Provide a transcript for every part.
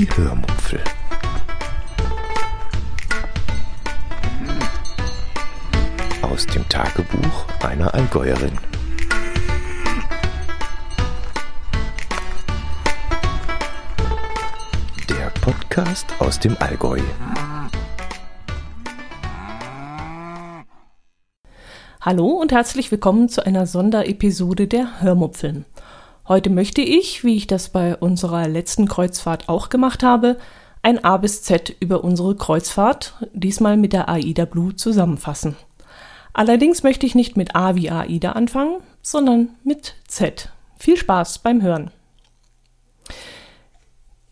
Die Hörmupfel. Aus dem Tagebuch einer Allgäuerin. Der Podcast aus dem Allgäu. Hallo und herzlich willkommen zu einer Sonderepisode der Hörmupfeln. Heute möchte ich, wie ich das bei unserer letzten Kreuzfahrt auch gemacht habe, ein A bis Z über unsere Kreuzfahrt, diesmal mit der AIDA Blue, zusammenfassen. Allerdings möchte ich nicht mit A wie AIDA anfangen, sondern mit Z. Viel Spaß beim Hören.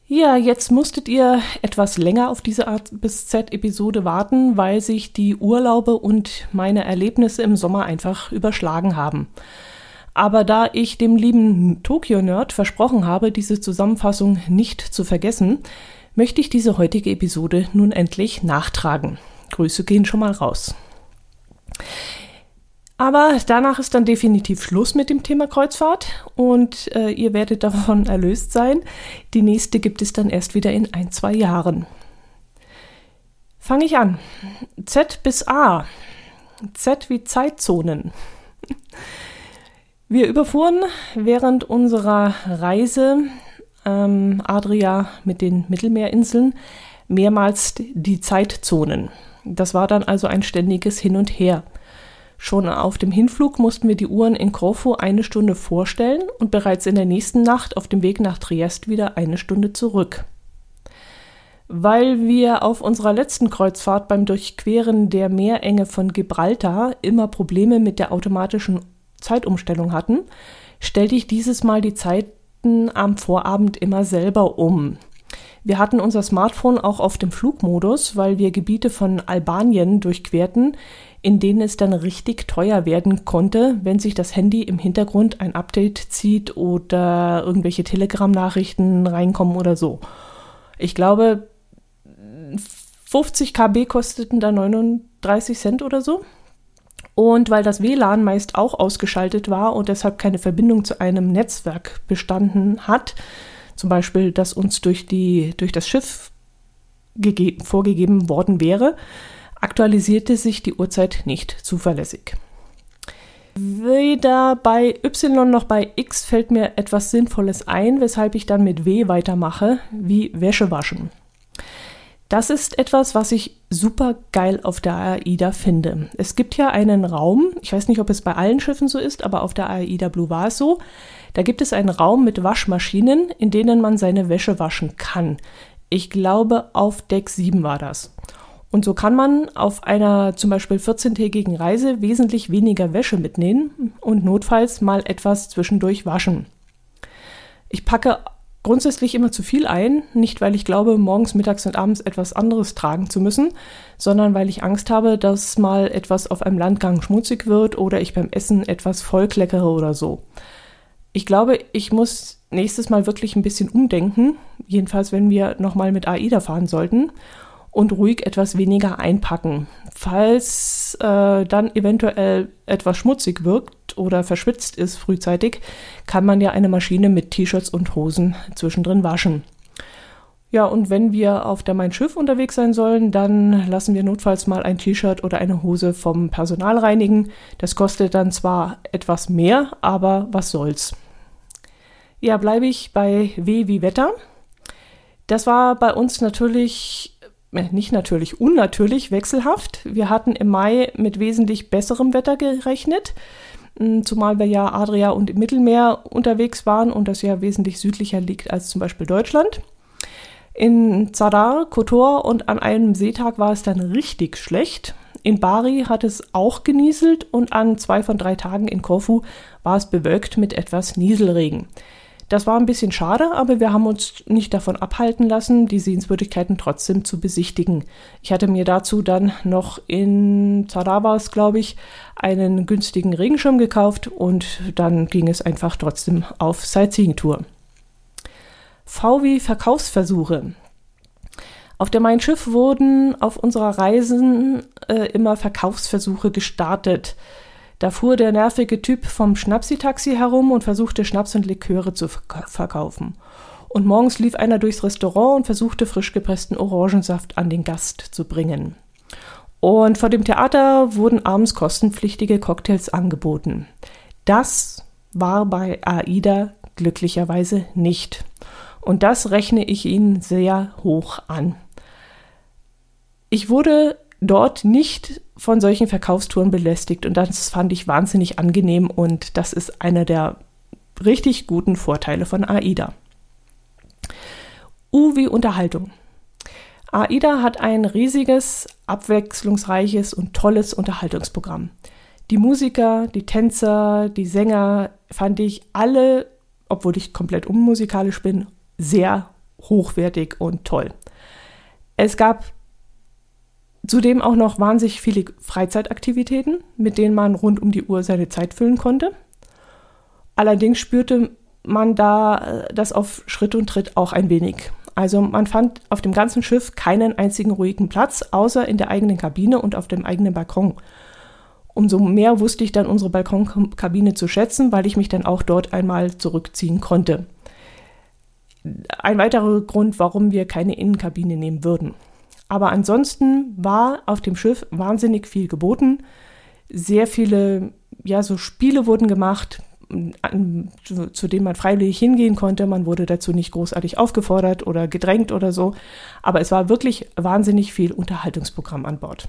Ja, jetzt musstet ihr etwas länger auf diese A bis Z-Episode warten, weil sich die Urlaube und meine Erlebnisse im Sommer einfach überschlagen haben. Aber da ich dem lieben Tokyo-Nerd versprochen habe, diese Zusammenfassung nicht zu vergessen, möchte ich diese heutige Episode nun endlich nachtragen. Grüße gehen schon mal raus. Aber danach ist dann definitiv Schluss mit dem Thema Kreuzfahrt und äh, ihr werdet davon erlöst sein. Die nächste gibt es dann erst wieder in ein, zwei Jahren. Fange ich an. Z bis A. Z wie Zeitzonen. Wir überfuhren während unserer Reise ähm, Adria mit den Mittelmeerinseln mehrmals die Zeitzonen. Das war dann also ein ständiges Hin und Her. Schon auf dem Hinflug mussten wir die Uhren in Korfu eine Stunde vorstellen und bereits in der nächsten Nacht auf dem Weg nach Triest wieder eine Stunde zurück. Weil wir auf unserer letzten Kreuzfahrt beim Durchqueren der Meerenge von Gibraltar immer Probleme mit der automatischen Zeitumstellung hatten, stellte ich dieses Mal die Zeiten am Vorabend immer selber um. Wir hatten unser Smartphone auch auf dem Flugmodus, weil wir Gebiete von Albanien durchquerten, in denen es dann richtig teuer werden konnte, wenn sich das Handy im Hintergrund ein Update zieht oder irgendwelche Telegram-Nachrichten reinkommen oder so. Ich glaube, 50 KB kosteten da 39 Cent oder so. Und weil das WLAN meist auch ausgeschaltet war und deshalb keine Verbindung zu einem Netzwerk bestanden hat, zum Beispiel, das uns durch, die, durch das Schiff vorgegeben worden wäre, aktualisierte sich die Uhrzeit nicht zuverlässig. Weder bei Y noch bei X fällt mir etwas Sinnvolles ein, weshalb ich dann mit W weitermache, wie Wäsche waschen. Das ist etwas, was ich super geil auf der AIDA finde. Es gibt ja einen Raum, ich weiß nicht, ob es bei allen Schiffen so ist, aber auf der AIDA Blue war es so. Da gibt es einen Raum mit Waschmaschinen, in denen man seine Wäsche waschen kann. Ich glaube, auf Deck 7 war das. Und so kann man auf einer zum Beispiel 14-tägigen Reise wesentlich weniger Wäsche mitnehmen und notfalls mal etwas zwischendurch waschen. Ich packe grundsätzlich immer zu viel ein, nicht weil ich glaube, morgens, mittags und abends etwas anderes tragen zu müssen, sondern weil ich Angst habe, dass mal etwas auf einem Landgang schmutzig wird oder ich beim Essen etwas vollkleckere oder so. Ich glaube, ich muss nächstes Mal wirklich ein bisschen umdenken, jedenfalls wenn wir nochmal mit AIDA fahren sollten und ruhig etwas weniger einpacken. Falls äh, dann eventuell etwas schmutzig wirkt oder verschwitzt ist frühzeitig, kann man ja eine Maschine mit T-Shirts und Hosen zwischendrin waschen. Ja, und wenn wir auf der Mein Schiff unterwegs sein sollen, dann lassen wir notfalls mal ein T-Shirt oder eine Hose vom Personal reinigen. Das kostet dann zwar etwas mehr, aber was soll's. Ja, bleibe ich bei W wie Wetter. Das war bei uns natürlich nicht natürlich, unnatürlich wechselhaft. Wir hatten im Mai mit wesentlich besserem Wetter gerechnet, hm, zumal wir ja Adria und im Mittelmeer unterwegs waren und das ja wesentlich südlicher liegt als zum Beispiel Deutschland. In Zadar, Kotor und an einem Seetag war es dann richtig schlecht. In Bari hat es auch genieselt und an zwei von drei Tagen in Korfu war es bewölkt mit etwas Nieselregen. Das war ein bisschen schade, aber wir haben uns nicht davon abhalten lassen, die Sehenswürdigkeiten trotzdem zu besichtigen. Ich hatte mir dazu dann noch in Zaravas, glaube ich, einen günstigen Regenschirm gekauft und dann ging es einfach trotzdem auf Sightseeing-Tour. VW Verkaufsversuche. Auf der Mein Schiff wurden auf unserer Reisen äh, immer Verkaufsversuche gestartet. Da fuhr der nervige Typ vom Schnapsi-Taxi herum und versuchte Schnaps und Liköre zu verkaufen. Und morgens lief einer durchs Restaurant und versuchte frisch gepressten Orangensaft an den Gast zu bringen. Und vor dem Theater wurden abends kostenpflichtige Cocktails angeboten. Das war bei AIDA glücklicherweise nicht. Und das rechne ich Ihnen sehr hoch an. Ich wurde dort nicht von solchen Verkaufstouren belästigt und das fand ich wahnsinnig angenehm und das ist einer der richtig guten Vorteile von AIDA. U wie Unterhaltung. AIDA hat ein riesiges, abwechslungsreiches und tolles Unterhaltungsprogramm. Die Musiker, die Tänzer, die Sänger fand ich alle, obwohl ich komplett unmusikalisch bin, sehr hochwertig und toll. Es gab Zudem auch noch wahnsinnig viele Freizeitaktivitäten, mit denen man rund um die Uhr seine Zeit füllen konnte. Allerdings spürte man da äh, das auf Schritt und Tritt auch ein wenig. Also man fand auf dem ganzen Schiff keinen einzigen ruhigen Platz, außer in der eigenen Kabine und auf dem eigenen Balkon. Umso mehr wusste ich dann unsere Balkonkabine zu schätzen, weil ich mich dann auch dort einmal zurückziehen konnte. Ein weiterer Grund, warum wir keine Innenkabine nehmen würden. Aber ansonsten war auf dem Schiff wahnsinnig viel geboten. Sehr viele, ja, so Spiele wurden gemacht, zu, zu denen man freiwillig hingehen konnte. Man wurde dazu nicht großartig aufgefordert oder gedrängt oder so. Aber es war wirklich wahnsinnig viel Unterhaltungsprogramm an Bord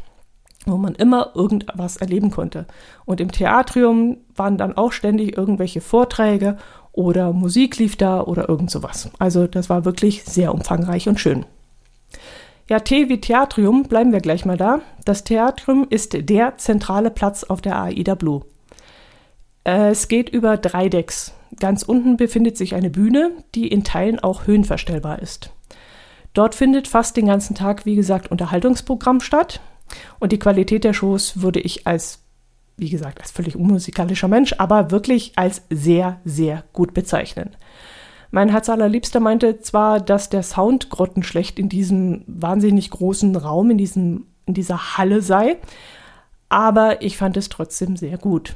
wo man immer irgendwas erleben konnte. Und im Theatrium waren dann auch ständig irgendwelche Vorträge oder Musik lief da oder irgend sowas. Also das war wirklich sehr umfangreich und schön. Ja, T wie Theatrium, bleiben wir gleich mal da. Das Theatrium ist der zentrale Platz auf der AIDA Blue. Es geht über drei Decks. Ganz unten befindet sich eine Bühne, die in Teilen auch höhenverstellbar ist. Dort findet fast den ganzen Tag, wie gesagt, Unterhaltungsprogramm statt. Und die Qualität der Shows würde ich als, wie gesagt, als völlig unmusikalischer Mensch, aber wirklich als sehr, sehr gut bezeichnen. Mein Herz allerliebster meinte zwar, dass der Sound grottenschlecht in diesem wahnsinnig großen Raum, in, diesem, in dieser Halle sei, aber ich fand es trotzdem sehr gut.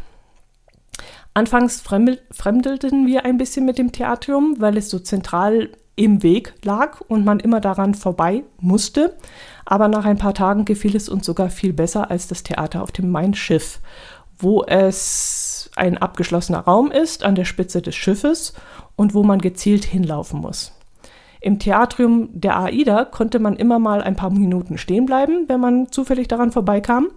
Anfangs fremdelten wir ein bisschen mit dem Theatrium, weil es so zentral im Weg lag und man immer daran vorbei musste. Aber nach ein paar Tagen gefiel es uns sogar viel besser als das Theater auf dem Main-Schiff, wo es ein abgeschlossener Raum ist an der Spitze des Schiffes und wo man gezielt hinlaufen muss. Im Theatrium der AIDA konnte man immer mal ein paar Minuten stehen bleiben, wenn man zufällig daran vorbeikam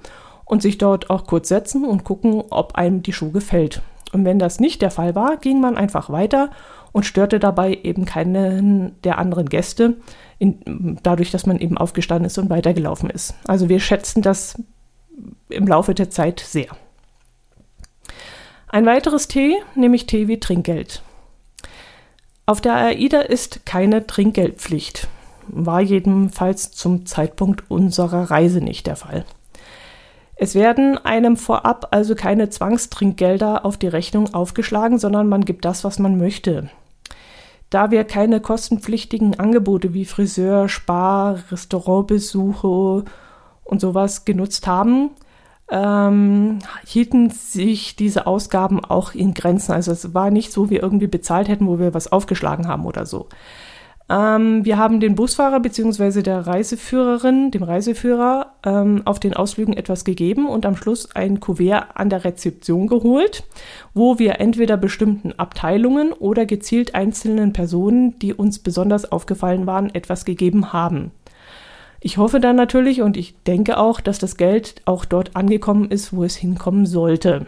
und sich dort auch kurz setzen und gucken, ob einem die Schuhe gefällt. Und wenn das nicht der Fall war, ging man einfach weiter und störte dabei eben keinen der anderen Gäste, in, dadurch, dass man eben aufgestanden ist und weitergelaufen ist. Also wir schätzen das im Laufe der Zeit sehr. Ein weiteres T, nämlich T wie Trinkgeld. Auf der AIDA ist keine Trinkgeldpflicht. War jedenfalls zum Zeitpunkt unserer Reise nicht der Fall. Es werden einem vorab also keine Zwangstrinkgelder auf die Rechnung aufgeschlagen, sondern man gibt das, was man möchte. Da wir keine kostenpflichtigen Angebote wie Friseur, Spar, Restaurantbesuche und sowas genutzt haben, ähm, hielten sich diese Ausgaben auch in Grenzen. Also es war nicht so, wie irgendwie bezahlt hätten, wo wir was aufgeschlagen haben oder so. Ähm, wir haben den Busfahrer bzw. der Reiseführerin, dem Reiseführer, ähm, auf den Ausflügen etwas gegeben und am Schluss ein Kuvert an der Rezeption geholt, wo wir entweder bestimmten Abteilungen oder gezielt einzelnen Personen, die uns besonders aufgefallen waren, etwas gegeben haben. Ich hoffe dann natürlich und ich denke auch, dass das Geld auch dort angekommen ist, wo es hinkommen sollte.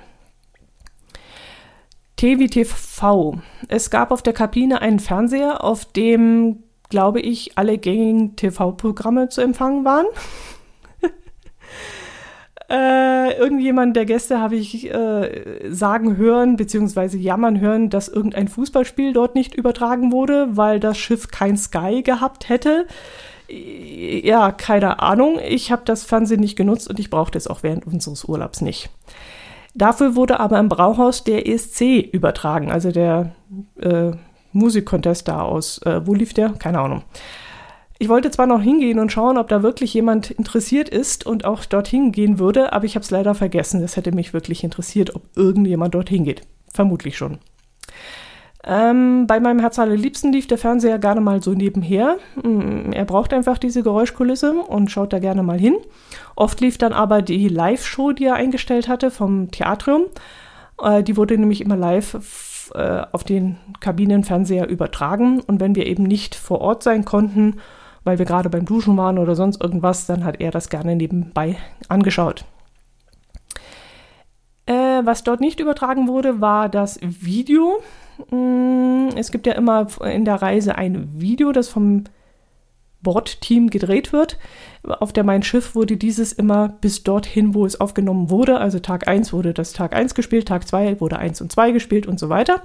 TVTV. Es gab auf der Kabine einen Fernseher, auf dem, glaube ich, alle gängigen TV-Programme zu empfangen waren. äh, irgendjemand der Gäste habe ich äh, sagen hören, beziehungsweise jammern hören, dass irgendein Fußballspiel dort nicht übertragen wurde, weil das Schiff kein Sky gehabt hätte. Ja, keine Ahnung. Ich habe das Fernsehen nicht genutzt und ich brauchte es auch während unseres Urlaubs nicht. Dafür wurde aber im Brauhaus der ESC übertragen, also der äh, Musikcontest da aus. Äh, wo lief der? Keine Ahnung. Ich wollte zwar noch hingehen und schauen, ob da wirklich jemand interessiert ist und auch dorthin gehen würde, aber ich habe es leider vergessen. Das hätte mich wirklich interessiert, ob irgendjemand dorthin geht. Vermutlich schon. Ähm, bei meinem Herz allerliebsten lief der Fernseher gerne mal so nebenher. Mm, er braucht einfach diese Geräuschkulisse und schaut da gerne mal hin. Oft lief dann aber die Live-Show, die er eingestellt hatte vom Theatrium. Äh, die wurde nämlich immer live äh, auf den Kabinenfernseher übertragen. Und wenn wir eben nicht vor Ort sein konnten, weil wir gerade beim Duschen waren oder sonst irgendwas, dann hat er das gerne nebenbei angeschaut. Äh, was dort nicht übertragen wurde, war das Video. Mm, es gibt ja immer in der Reise ein Video, das vom Bordteam gedreht wird. Auf der Mein Schiff wurde dieses immer bis dorthin, wo es aufgenommen wurde. Also Tag 1 wurde das Tag 1 gespielt, Tag 2 wurde 1 und 2 gespielt und so weiter.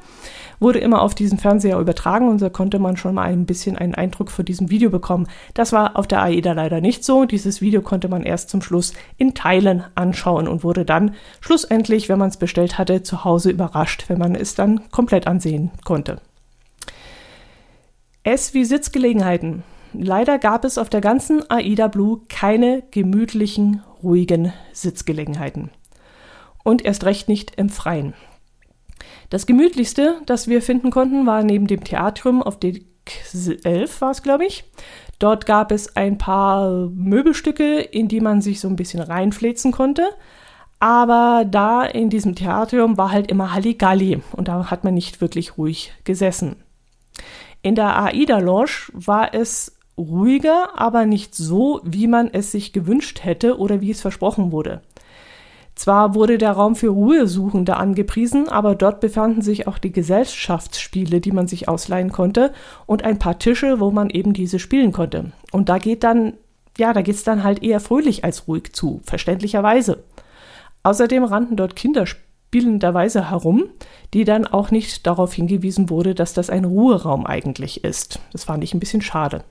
Wurde immer auf diesen Fernseher übertragen und da konnte man schon mal ein bisschen einen Eindruck von diesem Video bekommen. Das war auf der AIDA leider nicht so. Dieses Video konnte man erst zum Schluss in Teilen anschauen und wurde dann schlussendlich, wenn man es bestellt hatte, zu Hause überrascht, wenn man es dann komplett ansehen konnte. Es wie Sitzgelegenheiten. Leider gab es auf der ganzen AIDA Blue keine gemütlichen, ruhigen Sitzgelegenheiten. Und erst recht nicht im Freien. Das gemütlichste, das wir finden konnten, war neben dem Theatrium auf Deck 11 war es, glaube ich. Dort gab es ein paar Möbelstücke, in die man sich so ein bisschen reinfläzen konnte. Aber da in diesem Theatrium war halt immer Halligalli und da hat man nicht wirklich ruhig gesessen. In der AIDA Lounge war es ruhiger, aber nicht so, wie man es sich gewünscht hätte oder wie es versprochen wurde. Zwar wurde der Raum für Ruhesuchende angepriesen, aber dort befanden sich auch die Gesellschaftsspiele, die man sich ausleihen konnte und ein paar Tische, wo man eben diese spielen konnte. Und da geht dann, ja, da geht's dann halt eher fröhlich als ruhig zu, verständlicherweise. Außerdem rannten dort Kinder spielenderweise herum, die dann auch nicht darauf hingewiesen wurde, dass das ein Ruheraum eigentlich ist. Das fand ich ein bisschen schade.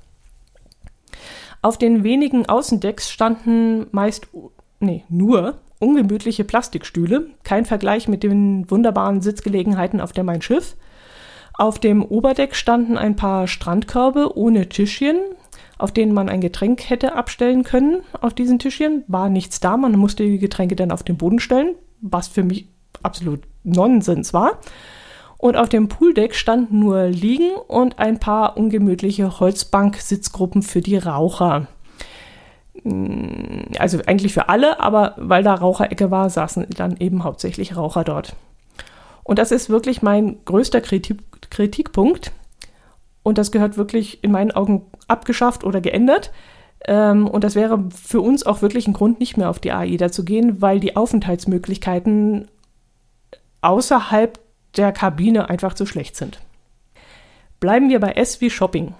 Auf den wenigen Außendecks standen meist, nee, nur ungemütliche Plastikstühle, kein Vergleich mit den wunderbaren Sitzgelegenheiten auf der Mein Schiff. Auf dem Oberdeck standen ein paar Strandkörbe ohne Tischchen, auf denen man ein Getränk hätte abstellen können. Auf diesen Tischchen war nichts da, man musste die Getränke dann auf den Boden stellen, was für mich absolut Nonsens war. Und auf dem Pooldeck standen nur Liegen und ein paar ungemütliche Holzbank-Sitzgruppen für die Raucher. Mm, also eigentlich für alle, aber weil da Raucherecke war, saßen dann eben hauptsächlich Raucher dort. Und das ist wirklich mein größter Kritik Kritikpunkt. Und das gehört wirklich in meinen Augen abgeschafft oder geändert. Ähm, und das wäre für uns auch wirklich ein Grund, nicht mehr auf die AIDA zu gehen, weil die Aufenthaltsmöglichkeiten außerhalb der Kabine einfach zu schlecht sind. Bleiben wir bei S wie Shopping.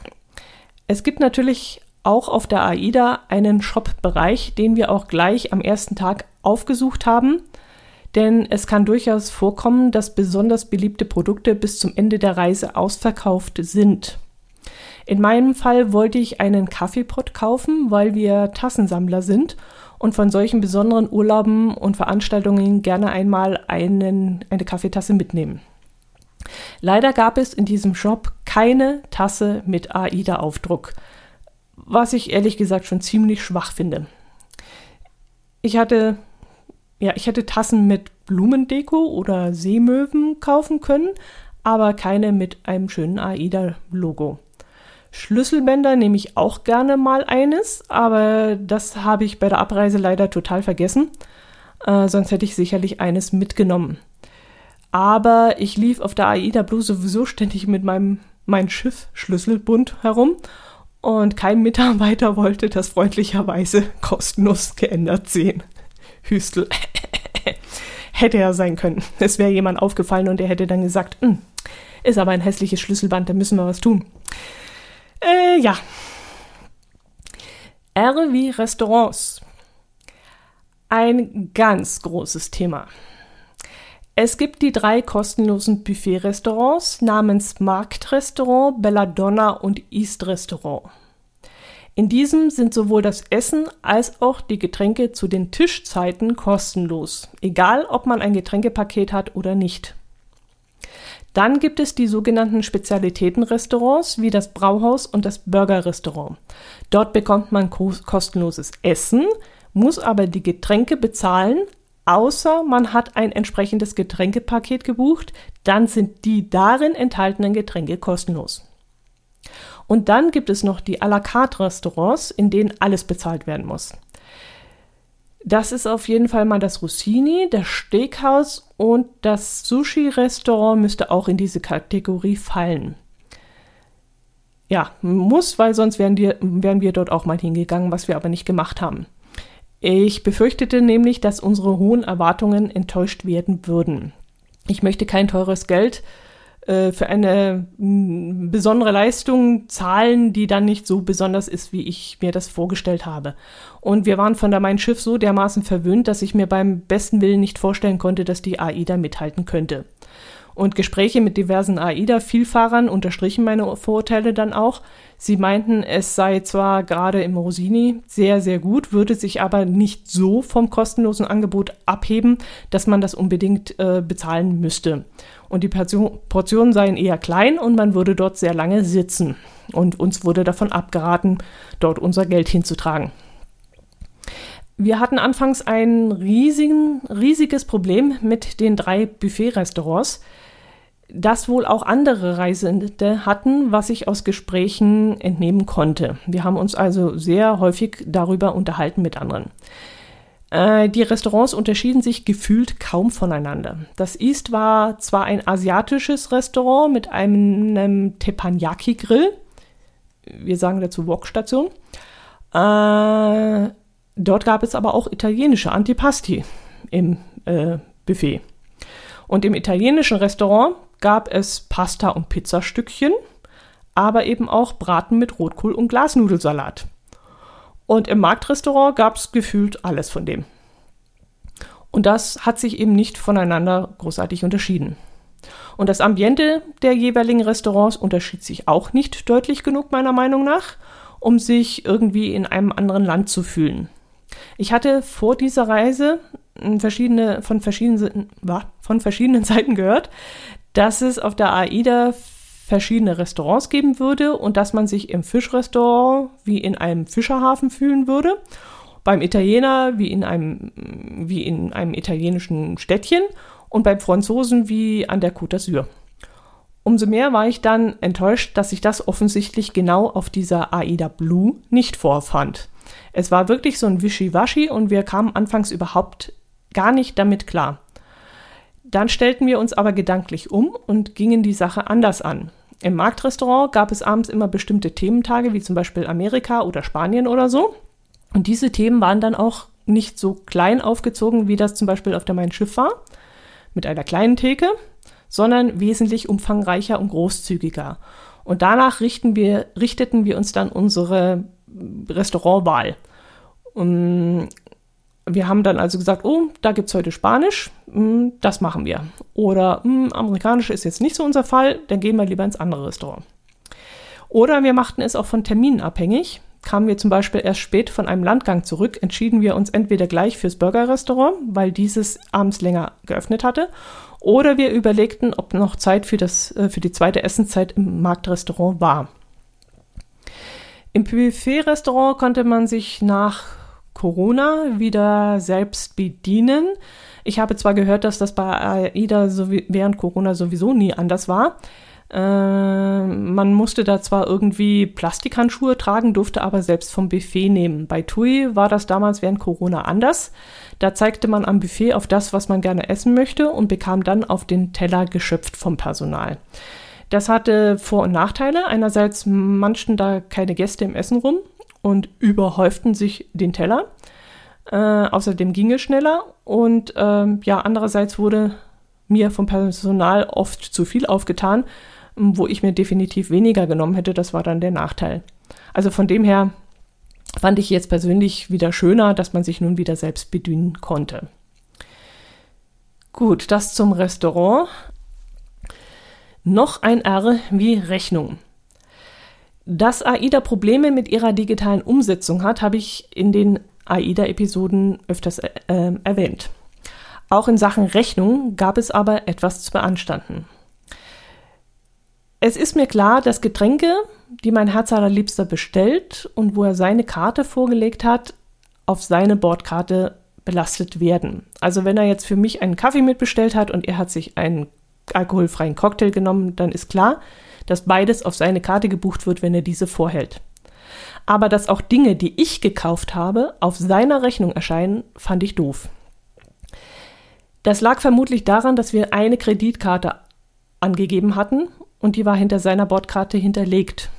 Es gibt natürlich auch auf der AIDA einen Shop-Bereich, den wir auch gleich am ersten Tag aufgesucht haben, denn es kann durchaus vorkommen, dass besonders beliebte Produkte bis zum Ende der Reise ausverkauft sind. In meinem Fall wollte ich einen Kaffeepot kaufen, weil wir Tassensammler sind und von solchen besonderen Urlauben und Veranstaltungen gerne einmal einen, eine Kaffeetasse mitnehmen. Leider gab es in diesem Shop keine Tasse mit AIDA-Aufdruck, was ich ehrlich gesagt schon ziemlich schwach finde. Ich hatte, ja, ich hätte Tassen mit Blumendeko oder Seemöwen kaufen können, aber keine mit einem schönen AIDA-Logo. Schlüsselbänder nehme ich auch gerne mal eines, aber das habe ich bei der Abreise leider total vergessen. Äh, sonst hätte ich sicherlich eines mitgenommen. Aber ich lief auf der AIDA Blue sowieso ständig mit meinem mein Schiff Schlüsselbund herum und kein Mitarbeiter wollte das freundlicherweise kostenlos geändert sehen. Hüstel. hätte ja sein können. Es wäre jemand aufgefallen und der hätte dann gesagt, hm, ist aber ein hässliches Schlüsselband, da müssen wir was tun. Äh, ja. R wie Restaurants. Ein ganz großes Thema. Es gibt die drei kostenlosen Buffet-Restaurants namens Marktrestaurant, Belladonna und East Restaurant. In diesem sind sowohl das Essen als auch die Getränke zu den Tischzeiten kostenlos, egal ob man ein Getränkepaket hat oder nicht. Dann gibt es die sogenannten Spezialitätenrestaurants wie das Brauhaus und das Burgerrestaurant. Dort bekommt man kostenloses Essen, muss aber die Getränke bezahlen, außer man hat ein entsprechendes Getränkepaket gebucht, dann sind die darin enthaltenen Getränke kostenlos. Und dann gibt es noch die à la carte Restaurants, in denen alles bezahlt werden muss. Das ist auf jeden Fall mal das Rossini, das Steakhouse und das Sushi-Restaurant müsste auch in diese Kategorie fallen. Ja, muss, weil sonst wären wir, wären wir dort auch mal hingegangen, was wir aber nicht gemacht haben. Ich befürchtete nämlich, dass unsere hohen Erwartungen enttäuscht werden würden. Ich möchte kein teures Geld äh, für eine besondere Leistung zahlen, die dann nicht so besonders ist, wie ich mir das vorgestellt habe. Und wir waren von der Mein Schiff so dermaßen verwöhnt, dass ich mir beim besten Willen nicht vorstellen konnte, dass die AIDA mithalten könnte. Und Gespräche mit diversen AIDA-Vielfahrern unterstrichen meine Vorurteile dann auch. Sie meinten, es sei zwar gerade im Rosini sehr, sehr gut, würde sich aber nicht so vom kostenlosen Angebot abheben, dass man das unbedingt äh, bezahlen müsste. Und die Portionen seien eher klein und man würde dort sehr lange sitzen. Und uns wurde davon abgeraten, dort unser Geld hinzutragen. Wir hatten anfangs ein riesigen, riesiges Problem mit den drei Buffet-Restaurants das wohl auch andere Reisende hatten, was ich aus Gesprächen entnehmen konnte. Wir haben uns also sehr häufig darüber unterhalten mit anderen. Äh, die Restaurants unterschieden sich gefühlt kaum voneinander. Das East war zwar ein asiatisches Restaurant mit einem Teppanyaki-Grill, wir sagen dazu Wokstation. Äh, dort gab es aber auch italienische Antipasti im äh, Buffet. Und im italienischen Restaurant gab es Pasta und Pizzastückchen, aber eben auch Braten mit Rotkohl und Glasnudelsalat. Und im Marktrestaurant gab es gefühlt alles von dem. Und das hat sich eben nicht voneinander großartig unterschieden. Und das Ambiente der jeweiligen Restaurants unterschied sich auch nicht deutlich genug meiner Meinung nach, um sich irgendwie in einem anderen Land zu fühlen. Ich hatte vor dieser Reise verschiedene, von, verschiedenen, von verschiedenen Seiten gehört, dass es auf der AIDA verschiedene Restaurants geben würde und dass man sich im Fischrestaurant wie in einem Fischerhafen fühlen würde, beim Italiener wie in einem, wie in einem italienischen Städtchen und beim Franzosen wie an der Côte d'Azur. Umso mehr war ich dann enttäuscht, dass ich das offensichtlich genau auf dieser AIDA Blue nicht vorfand. Es war wirklich so ein Wischiwaschi und wir kamen anfangs überhaupt gar nicht damit klar. Dann stellten wir uns aber gedanklich um und gingen die Sache anders an. Im Marktrestaurant gab es abends immer bestimmte Thementage, wie zum Beispiel Amerika oder Spanien oder so. Und diese Themen waren dann auch nicht so klein aufgezogen, wie das zum Beispiel auf der Mein Schiff war, mit einer kleinen Theke, sondern wesentlich umfangreicher und großzügiger. Und danach wir, richteten wir uns dann unsere Restaurantwahl. Um, wir haben dann also gesagt, oh, da gibt es heute Spanisch, das machen wir. Oder hm, Amerikanisch ist jetzt nicht so unser Fall, dann gehen wir lieber ins andere Restaurant. Oder wir machten es auch von Terminen abhängig. Kamen wir zum Beispiel erst spät von einem Landgang zurück, entschieden wir uns entweder gleich fürs Burgerrestaurant, weil dieses abends länger geöffnet hatte, oder wir überlegten, ob noch Zeit für, das, äh, für die zweite Essenszeit im Marktrestaurant war. Im Buffet-Restaurant konnte man sich nach Corona wieder selbst bedienen. Ich habe zwar gehört, dass das bei AIDA während Corona sowieso nie anders war. Äh, man musste da zwar irgendwie Plastikhandschuhe tragen, durfte aber selbst vom Buffet nehmen. Bei TUI war das damals während Corona anders. Da zeigte man am Buffet auf das, was man gerne essen möchte und bekam dann auf den Teller geschöpft vom Personal. Das hatte Vor- und Nachteile. Einerseits manschten da keine Gäste im Essen rum und überhäuften sich den Teller. Äh, außerdem ging es schneller und äh, ja, andererseits wurde mir vom Personal oft zu viel aufgetan, wo ich mir definitiv weniger genommen hätte. Das war dann der Nachteil. Also von dem her fand ich jetzt persönlich wieder schöner, dass man sich nun wieder selbst bedienen konnte. Gut, das zum Restaurant. Noch ein R wie Rechnung. Dass AIDA Probleme mit ihrer digitalen Umsetzung hat, habe ich in den AIDA-Episoden öfters äh, ähm, erwähnt. Auch in Sachen Rechnung gab es aber etwas zu beanstanden. Es ist mir klar, dass Getränke, die mein Herz allerliebster bestellt und wo er seine Karte vorgelegt hat, auf seine Bordkarte belastet werden. Also wenn er jetzt für mich einen Kaffee mitbestellt hat und er hat sich einen alkoholfreien Cocktail genommen, dann ist klar, dass beides auf seine Karte gebucht wird, wenn er diese vorhält. Aber dass auch Dinge, die ich gekauft habe, auf seiner Rechnung erscheinen, fand ich doof. Das lag vermutlich daran, dass wir eine Kreditkarte angegeben hatten und die war hinter seiner Bordkarte hinterlegt.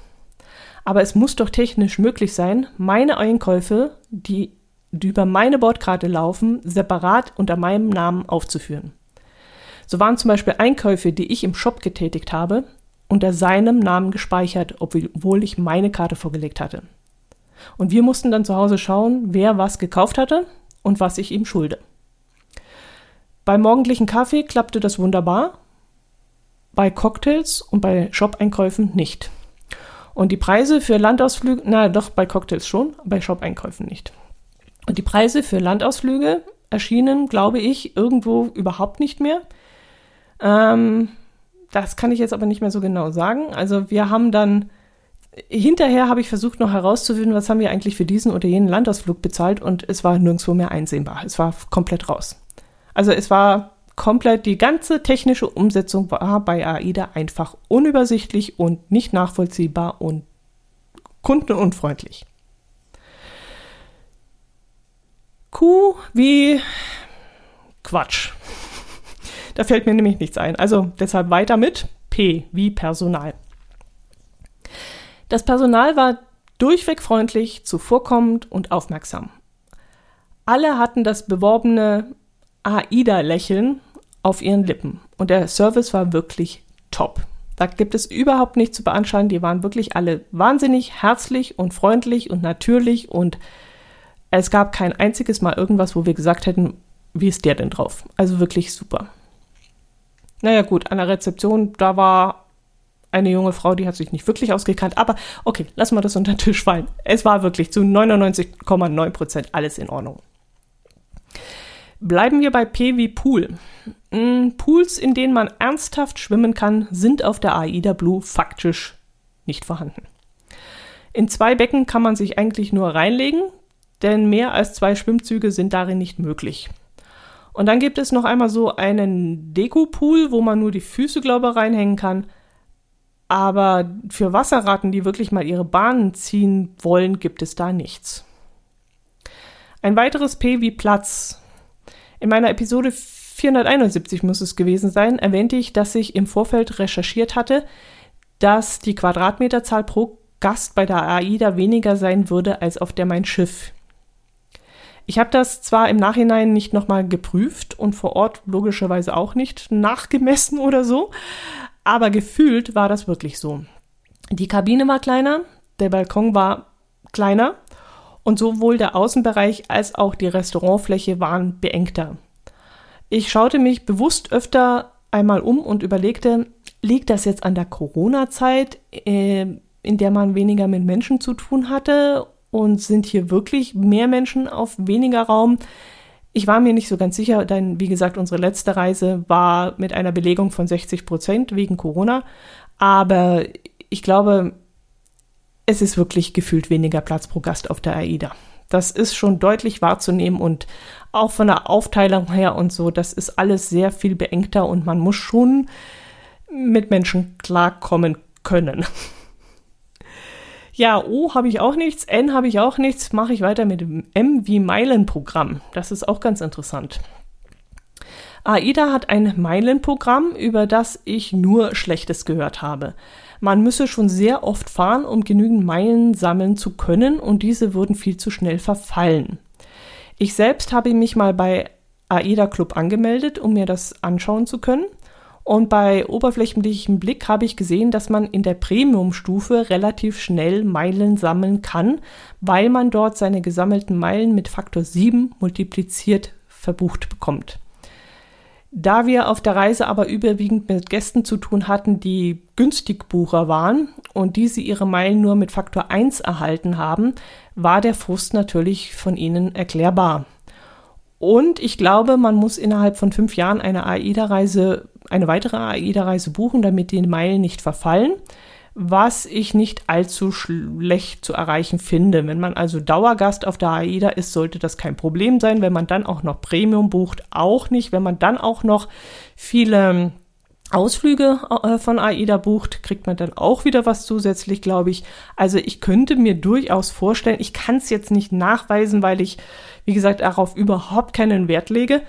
Aber es muss doch technisch möglich sein, meine Einkäufe, die, die über meine Bordkarte laufen, separat unter meinem Namen aufzuführen. So waren zum Beispiel Einkäufe, die ich im Shop getätigt habe, unter seinem Namen gespeichert, obwohl ich meine Karte vorgelegt hatte. Und wir mussten dann zu Hause schauen, wer was gekauft hatte und was ich ihm schulde. Beim morgendlichen Kaffee klappte das wunderbar, bei Cocktails und bei Shop-Einkäufen nicht. Und die Preise für Landausflüge, na doch, bei Cocktails schon, bei Shop-Einkäufen nicht. Und die Preise für Landausflüge erschienen, glaube ich, irgendwo überhaupt nicht mehr. Ähm, das kann ich jetzt aber nicht mehr so genau sagen. Also wir haben dann, hinterher habe ich versucht noch herauszufinden, was haben wir eigentlich für diesen oder jenen Landausflug bezahlt und es war nirgendwo mehr einsehbar. Es war komplett raus. Also es war komplett, die ganze technische Umsetzung war bei AIDA einfach unübersichtlich und nicht nachvollziehbar und kundenunfreundlich. Q wie Quatsch. Da fällt mir nämlich nichts ein. Also deshalb weiter mit P wie Personal. Das Personal war durchweg freundlich, zuvorkommend und aufmerksam. Alle hatten das beworbene AIDA-Lächeln auf ihren Lippen. Und der Service war wirklich top. Da gibt es überhaupt nichts zu beanstanden. Die waren wirklich alle wahnsinnig herzlich und freundlich und natürlich. Und es gab kein einziges Mal irgendwas, wo wir gesagt hätten, wie ist der denn drauf? Also wirklich super. Naja, gut, an der Rezeption, da war eine junge Frau, die hat sich nicht wirklich ausgekannt. Aber okay, lassen wir das unter den Tisch fallen. Es war wirklich zu 99,9 Prozent alles in Ordnung. Bleiben wir bei P wie Pool. Mm, Pools, in denen man ernsthaft schwimmen kann, sind auf der AIDA Blue faktisch nicht vorhanden. In zwei Becken kann man sich eigentlich nur reinlegen, denn mehr als zwei Schwimmzüge sind darin nicht möglich. Und dann gibt es noch einmal so einen Deko-Pool, wo man nur die Füße, glaube ich, reinhängen kann. Aber für Wasserratten, die wirklich mal ihre Bahnen ziehen wollen, gibt es da nichts. Ein weiteres P wie Platz in meiner Episode 471 muss es gewesen sein, erwähnte ich, dass ich im Vorfeld recherchiert hatte, dass die Quadratmeterzahl pro Gast bei der AIDA weniger sein würde als auf der Mein Schiff. Ich habe das zwar im Nachhinein nicht nochmal geprüft und vor Ort logischerweise auch nicht nachgemessen oder so, aber gefühlt war das wirklich so. Die Kabine war kleiner, der Balkon war kleiner und sowohl der Außenbereich als auch die Restaurantfläche waren beengter. Ich schaute mich bewusst öfter einmal um und überlegte, liegt das jetzt an der Corona-Zeit, äh, in der man weniger mit Menschen zu tun hatte und sind hier wirklich mehr Menschen auf weniger Raum? Ich war mir nicht so ganz sicher, denn wie gesagt, unsere letzte Reise war mit einer Belegung von 60 Prozent wegen Corona. Aber ich glaube, es ist wirklich gefühlt weniger Platz pro Gast auf der AIDA. Das ist schon deutlich wahrzunehmen und auch von der Aufteilung her und so, das ist alles sehr viel beengter und man muss schon mit Menschen klarkommen können. Ja, O habe ich auch nichts, N habe ich auch nichts, mache ich weiter mit dem M wie Meilenprogramm. Das ist auch ganz interessant. AIDA hat ein Meilenprogramm, über das ich nur Schlechtes gehört habe. Man müsse schon sehr oft fahren, um genügend Meilen sammeln zu können und diese würden viel zu schnell verfallen. Ich selbst habe mich mal bei AIDA Club angemeldet, um mir das anschauen zu können. Und bei oberflächlichem Blick habe ich gesehen, dass man in der Premium-Stufe relativ schnell Meilen sammeln kann, weil man dort seine gesammelten Meilen mit Faktor 7 multipliziert verbucht bekommt. Da wir auf der Reise aber überwiegend mit Gästen zu tun hatten, die Günstigbucher waren und diese ihre Meilen nur mit Faktor 1 erhalten haben, war der Frust natürlich von ihnen erklärbar. Und ich glaube, man muss innerhalb von fünf Jahren eine AIDA-Reise, eine weitere AIDA-Reise buchen, damit die Meilen nicht verfallen, was ich nicht allzu schlecht zu erreichen finde. Wenn man also Dauergast auf der AIDA ist, sollte das kein Problem sein. Wenn man dann auch noch Premium bucht, auch nicht. Wenn man dann auch noch viele Ausflüge äh, von AIDA bucht, kriegt man dann auch wieder was zusätzlich, glaube ich. Also ich könnte mir durchaus vorstellen, ich kann es jetzt nicht nachweisen, weil ich, wie gesagt, darauf überhaupt keinen Wert lege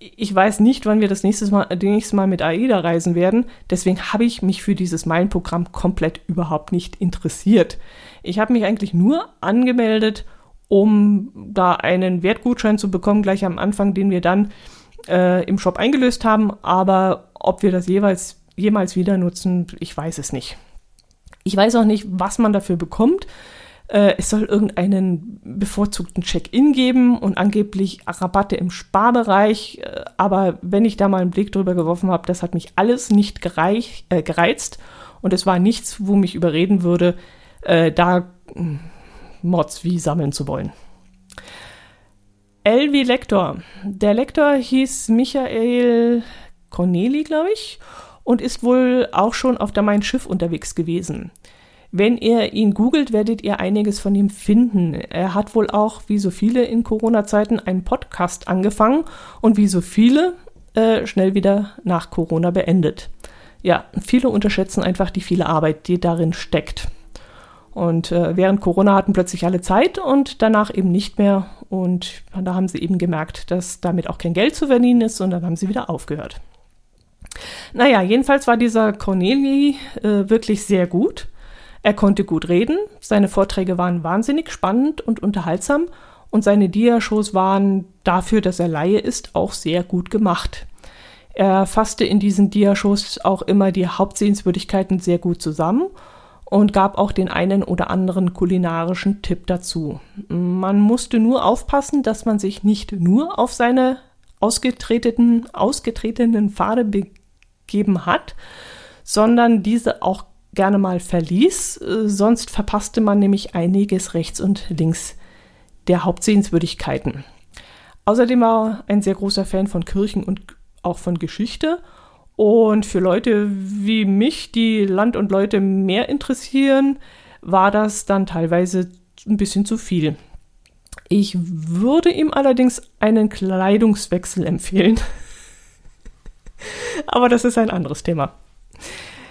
ich weiß nicht, wann wir das nächste Mal, nächste Mal mit AIDA reisen werden. Deswegen habe ich mich für dieses Meilenprogramm komplett überhaupt nicht interessiert. Ich habe mich eigentlich nur angemeldet, um da einen Wertgutschein zu bekommen, gleich am Anfang, den wir dann äh, im Shop eingelöst haben. Aber ob wir das jeweils jemals wieder nutzen, ich weiß es nicht. Ich weiß auch nicht, was man dafür bekommt. Äh, es soll irgendeinen bevorzugten Check-in geben und angeblich Rabatte im Sparbereich. Äh, aber wenn ich da mal einen Blick drüber geworfen habe, das hat mich alles nicht gereich, äh, gereizt. Und es war nichts, wo mich überreden würde, äh, da hm, Mods wie sammeln zu wollen. L wie Lektor. Der Lektor hieß Michael Corneli, glaube ich, und ist wohl auch schon auf der Mein Schiff unterwegs gewesen. Wenn ihr ihn googelt, werdet ihr einiges von ihm finden. Er hat wohl auch, wie so viele in Corona-Zeiten, einen Podcast angefangen und wie so viele äh, schnell wieder nach Corona beendet. Ja, viele unterschätzen einfach die viele Arbeit, die darin steckt. Und äh, während Corona hatten plötzlich alle Zeit und danach eben nicht mehr. Und da haben sie eben gemerkt, dass damit auch kein Geld zu verdienen ist und dann haben sie wieder aufgehört. Naja, jedenfalls war dieser Corneli äh, wirklich sehr gut. Er konnte gut reden, seine Vorträge waren wahnsinnig spannend und unterhaltsam und seine Diashows waren dafür, dass er Laie ist, auch sehr gut gemacht. Er fasste in diesen Diashows auch immer die Hauptsehenswürdigkeiten sehr gut zusammen und gab auch den einen oder anderen kulinarischen Tipp dazu. Man musste nur aufpassen, dass man sich nicht nur auf seine ausgetretenen, ausgetretenen Pfade begeben hat, sondern diese auch gerne mal verließ, äh, sonst verpasste man nämlich einiges rechts und links der Hauptsehenswürdigkeiten. Außerdem war er ein sehr großer Fan von Kirchen und auch von Geschichte. Und für Leute wie mich, die Land und Leute mehr interessieren, war das dann teilweise ein bisschen zu viel. Ich würde ihm allerdings einen Kleidungswechsel empfehlen. Aber das ist ein anderes Thema.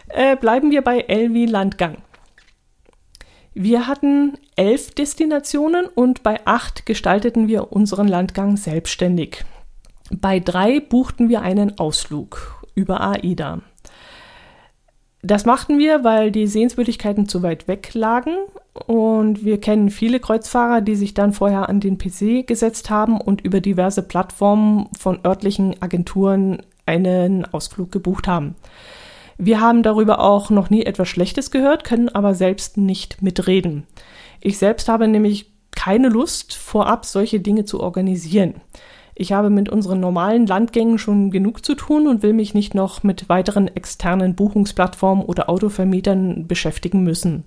Äh, bleiben wir bei Elvi Landgang. Wir hatten elf Destinationen und bei acht gestalteten wir unseren Landgang selbstständig. Bei drei buchten wir einen Ausflug über AIDA. Das machten wir, weil die Sehenswürdigkeiten zu weit weg lagen und wir kennen viele Kreuzfahrer, die sich dann vorher an den PC gesetzt haben und über diverse Plattformen von örtlichen Agenturen einen Ausflug gebucht haben. Wir haben darüber auch noch nie etwas Schlechtes gehört, können aber selbst nicht mitreden. Ich selbst habe nämlich keine Lust, vorab solche Dinge zu organisieren. Ich habe mit unseren normalen Landgängen schon genug zu tun und will mich nicht noch mit weiteren externen Buchungsplattformen oder Autovermietern beschäftigen müssen.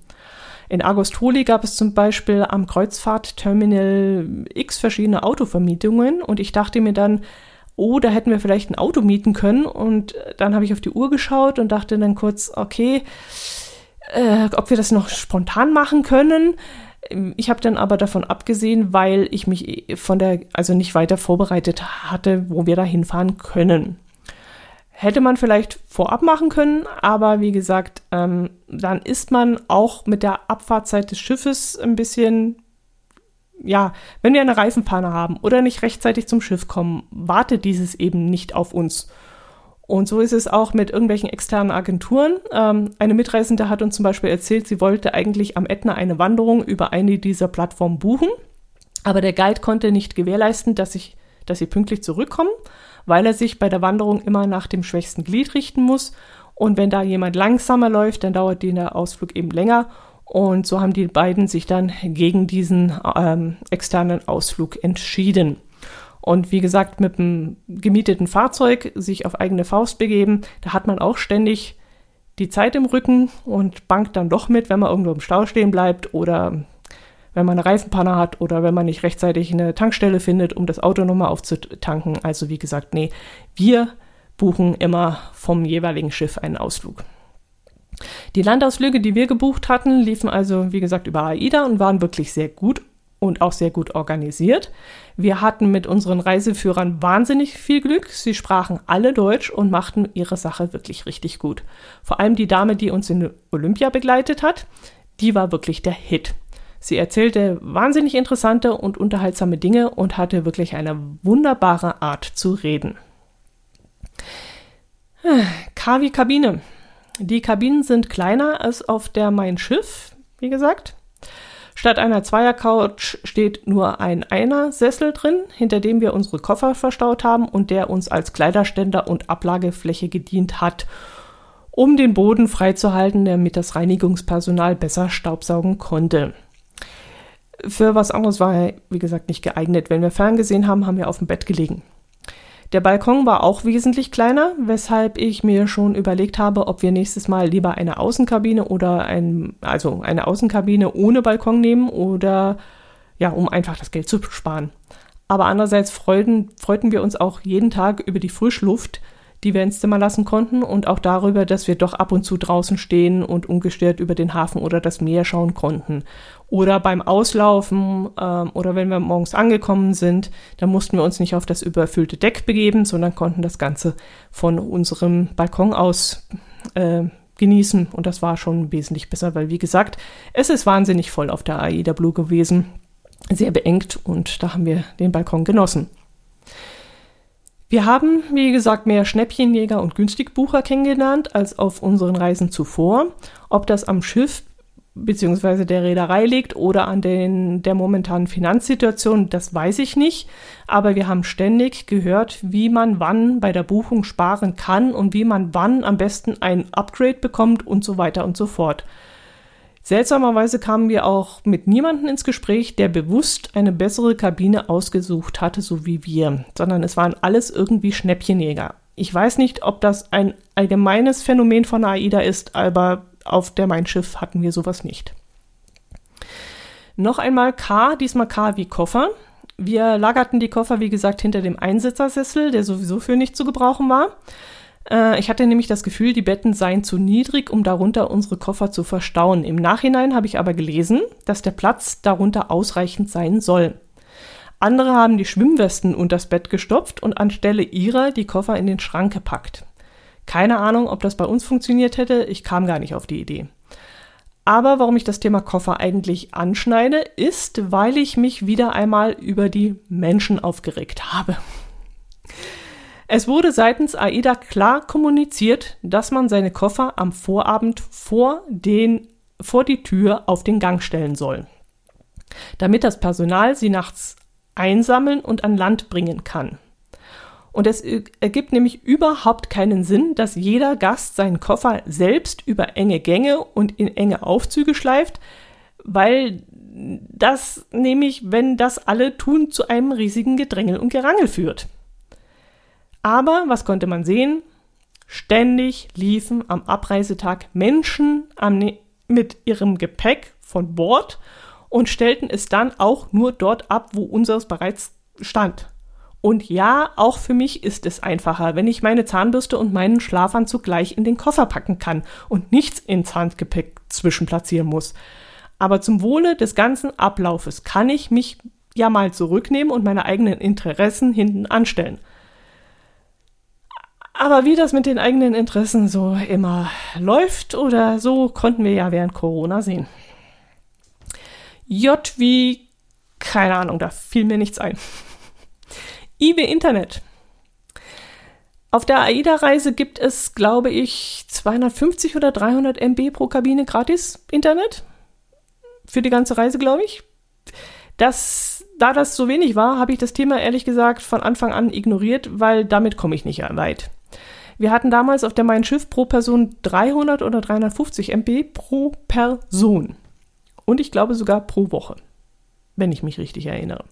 In Agostoli gab es zum Beispiel am Kreuzfahrtterminal x verschiedene Autovermietungen und ich dachte mir dann, oh, da hätten wir vielleicht ein Auto mieten können. Und dann habe ich auf die Uhr geschaut und dachte dann kurz, okay, äh, ob wir das noch spontan machen können. Ich habe dann aber davon abgesehen, weil ich mich von der, also nicht weiter vorbereitet hatte, wo wir da hinfahren können. Hätte man vielleicht vorab machen können, aber wie gesagt, ähm, dann ist man auch mit der Abfahrtzeit des Schiffes ein bisschen ja, wenn wir eine Reifenpanne haben oder nicht rechtzeitig zum Schiff kommen, wartet dieses eben nicht auf uns. Und so ist es auch mit irgendwelchen externen Agenturen. Ähm, eine Mitreisende hat uns zum Beispiel erzählt, sie wollte eigentlich am Ätna eine Wanderung über eine dieser Plattformen buchen, aber der Guide konnte nicht gewährleisten, dass, ich, dass sie pünktlich zurückkommen, weil er sich bei der Wanderung immer nach dem schwächsten Glied richten muss. Und wenn da jemand langsamer läuft, dann dauert der Ausflug eben länger und so haben die beiden sich dann gegen diesen ähm, externen Ausflug entschieden. Und wie gesagt, mit einem gemieteten Fahrzeug sich auf eigene Faust begeben, da hat man auch ständig die Zeit im Rücken und bankt dann doch mit, wenn man irgendwo im Stau stehen bleibt oder wenn man eine Reifenpanne hat oder wenn man nicht rechtzeitig eine Tankstelle findet, um das Auto nochmal aufzutanken. Also wie gesagt, nee, wir buchen immer vom jeweiligen Schiff einen Ausflug. Die Landausflüge, die wir gebucht hatten, liefen also, wie gesagt, über AIDA und waren wirklich sehr gut und auch sehr gut organisiert. Wir hatten mit unseren Reiseführern wahnsinnig viel Glück. Sie sprachen alle Deutsch und machten ihre Sache wirklich richtig gut. Vor allem die Dame, die uns in Olympia begleitet hat, die war wirklich der Hit. Sie erzählte wahnsinnig interessante und unterhaltsame Dinge und hatte wirklich eine wunderbare Art zu reden. Kavi Kabine. Die Kabinen sind kleiner als auf der Mein Schiff, wie gesagt. Statt einer Zweiercouch steht nur ein Einer-Sessel drin, hinter dem wir unsere Koffer verstaut haben und der uns als Kleiderständer und Ablagefläche gedient hat, um den Boden freizuhalten, damit das Reinigungspersonal besser staubsaugen konnte. Für was anderes war er, wie gesagt, nicht geeignet. Wenn wir ferngesehen haben, haben wir auf dem Bett gelegen. Der Balkon war auch wesentlich kleiner, weshalb ich mir schon überlegt habe, ob wir nächstes Mal lieber eine Außenkabine oder ein, also eine Außenkabine ohne Balkon nehmen oder ja, um einfach das Geld zu sparen. Aber andererseits freuten, freuten wir uns auch jeden Tag über die Frischluft, die wir ins Zimmer lassen konnten und auch darüber, dass wir doch ab und zu draußen stehen und ungestört über den Hafen oder das Meer schauen konnten. Oder beim Auslaufen ähm, oder wenn wir morgens angekommen sind, dann mussten wir uns nicht auf das überfüllte Deck begeben, sondern konnten das Ganze von unserem Balkon aus äh, genießen. Und das war schon wesentlich besser, weil wie gesagt, es ist wahnsinnig voll auf der AIDA Blue gewesen. Sehr beengt und da haben wir den Balkon genossen. Wir haben, wie gesagt, mehr Schnäppchenjäger und Günstigbucher kennengelernt als auf unseren Reisen zuvor. Ob das am Schiff bzw. der Reederei liegt oder an den, der momentanen Finanzsituation, das weiß ich nicht. Aber wir haben ständig gehört, wie man wann bei der Buchung sparen kann und wie man wann am besten ein Upgrade bekommt und so weiter und so fort. Seltsamerweise kamen wir auch mit niemandem ins Gespräch, der bewusst eine bessere Kabine ausgesucht hatte, so wie wir, sondern es waren alles irgendwie Schnäppchenjäger. Ich weiß nicht, ob das ein allgemeines Phänomen von AIDA ist, aber auf der Mein Schiff hatten wir sowas nicht. Noch einmal K, diesmal K wie Koffer. Wir lagerten die Koffer, wie gesagt, hinter dem Einsitzersessel, der sowieso für nicht zu gebrauchen war. Äh, ich hatte nämlich das Gefühl, die Betten seien zu niedrig, um darunter unsere Koffer zu verstauen. Im Nachhinein habe ich aber gelesen, dass der Platz darunter ausreichend sein soll. Andere haben die Schwimmwesten unter das Bett gestopft und anstelle ihrer die Koffer in den Schrank gepackt. Keine Ahnung, ob das bei uns funktioniert hätte, ich kam gar nicht auf die Idee. Aber warum ich das Thema Koffer eigentlich anschneide, ist, weil ich mich wieder einmal über die Menschen aufgeregt habe. Es wurde seitens AIDA klar kommuniziert, dass man seine Koffer am Vorabend vor, den, vor die Tür auf den Gang stellen soll, damit das Personal sie nachts einsammeln und an Land bringen kann. Und es ergibt nämlich überhaupt keinen Sinn, dass jeder Gast seinen Koffer selbst über enge Gänge und in enge Aufzüge schleift, weil das nämlich, wenn das alle tun, zu einem riesigen Gedrängel und Gerangel führt. Aber was konnte man sehen? Ständig liefen am Abreisetag Menschen am, mit ihrem Gepäck von Bord und stellten es dann auch nur dort ab, wo unseres bereits stand. Und ja, auch für mich ist es einfacher, wenn ich meine Zahnbürste und meinen Schlafanzug gleich in den Koffer packen kann und nichts ins Handgepäck zwischenplatzieren muss. Aber zum Wohle des ganzen Ablaufes kann ich mich ja mal zurücknehmen und meine eigenen Interessen hinten anstellen. Aber wie das mit den eigenen Interessen so immer läuft oder so, konnten wir ja während Corona sehen. J wie, keine Ahnung, da fiel mir nichts ein. IB Internet. Auf der AIDA-Reise gibt es, glaube ich, 250 oder 300 MB pro Kabine gratis Internet. Für die ganze Reise, glaube ich. Das, da das so wenig war, habe ich das Thema ehrlich gesagt von Anfang an ignoriert, weil damit komme ich nicht weit. Wir hatten damals auf der Mein Schiff pro Person 300 oder 350 MB pro Person. Und ich glaube sogar pro Woche, wenn ich mich richtig erinnere.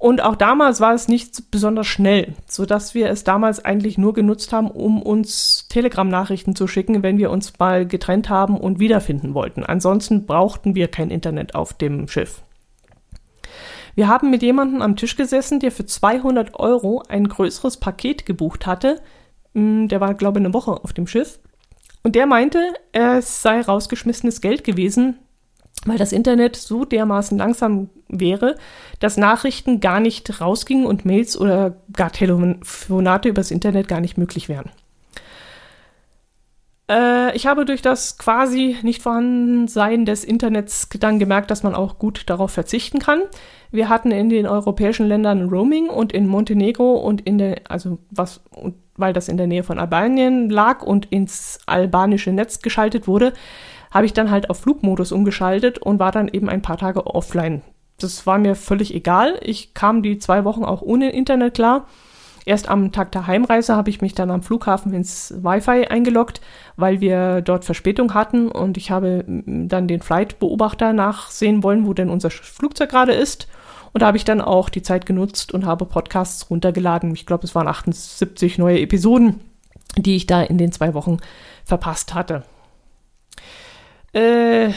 Und auch damals war es nicht besonders schnell, sodass wir es damals eigentlich nur genutzt haben, um uns Telegram-Nachrichten zu schicken, wenn wir uns mal getrennt haben und wiederfinden wollten. Ansonsten brauchten wir kein Internet auf dem Schiff. Wir haben mit jemandem am Tisch gesessen, der für 200 Euro ein größeres Paket gebucht hatte, Mm, der war, glaube ich, eine Woche auf dem Schiff. Und der meinte, es sei rausgeschmissenes Geld gewesen, weil das Internet so dermaßen langsam wäre, dass Nachrichten gar nicht rausgingen und Mails oder gar Telefonate übers Internet gar nicht möglich wären. Äh, ich habe durch das quasi nicht vorhandensein des Internets dann gemerkt, dass man auch gut darauf verzichten kann. Wir hatten in den europäischen Ländern Roaming und in Montenegro und in der, also was, weil das in der Nähe von Albanien lag und ins albanische Netz geschaltet wurde, habe ich dann halt auf Flugmodus umgeschaltet und war dann eben ein paar Tage offline. Das war mir völlig egal. Ich kam die zwei Wochen auch ohne Internet klar. Erst am Tag der Heimreise habe ich mich dann am Flughafen ins Wi-Fi eingeloggt, weil wir dort Verspätung hatten und ich habe dann den Flight-Beobachter nachsehen wollen, wo denn unser Flugzeug gerade ist. Und da habe ich dann auch die Zeit genutzt und habe Podcasts runtergeladen. Ich glaube, es waren 78 neue Episoden, die ich da in den zwei Wochen verpasst hatte. Äh,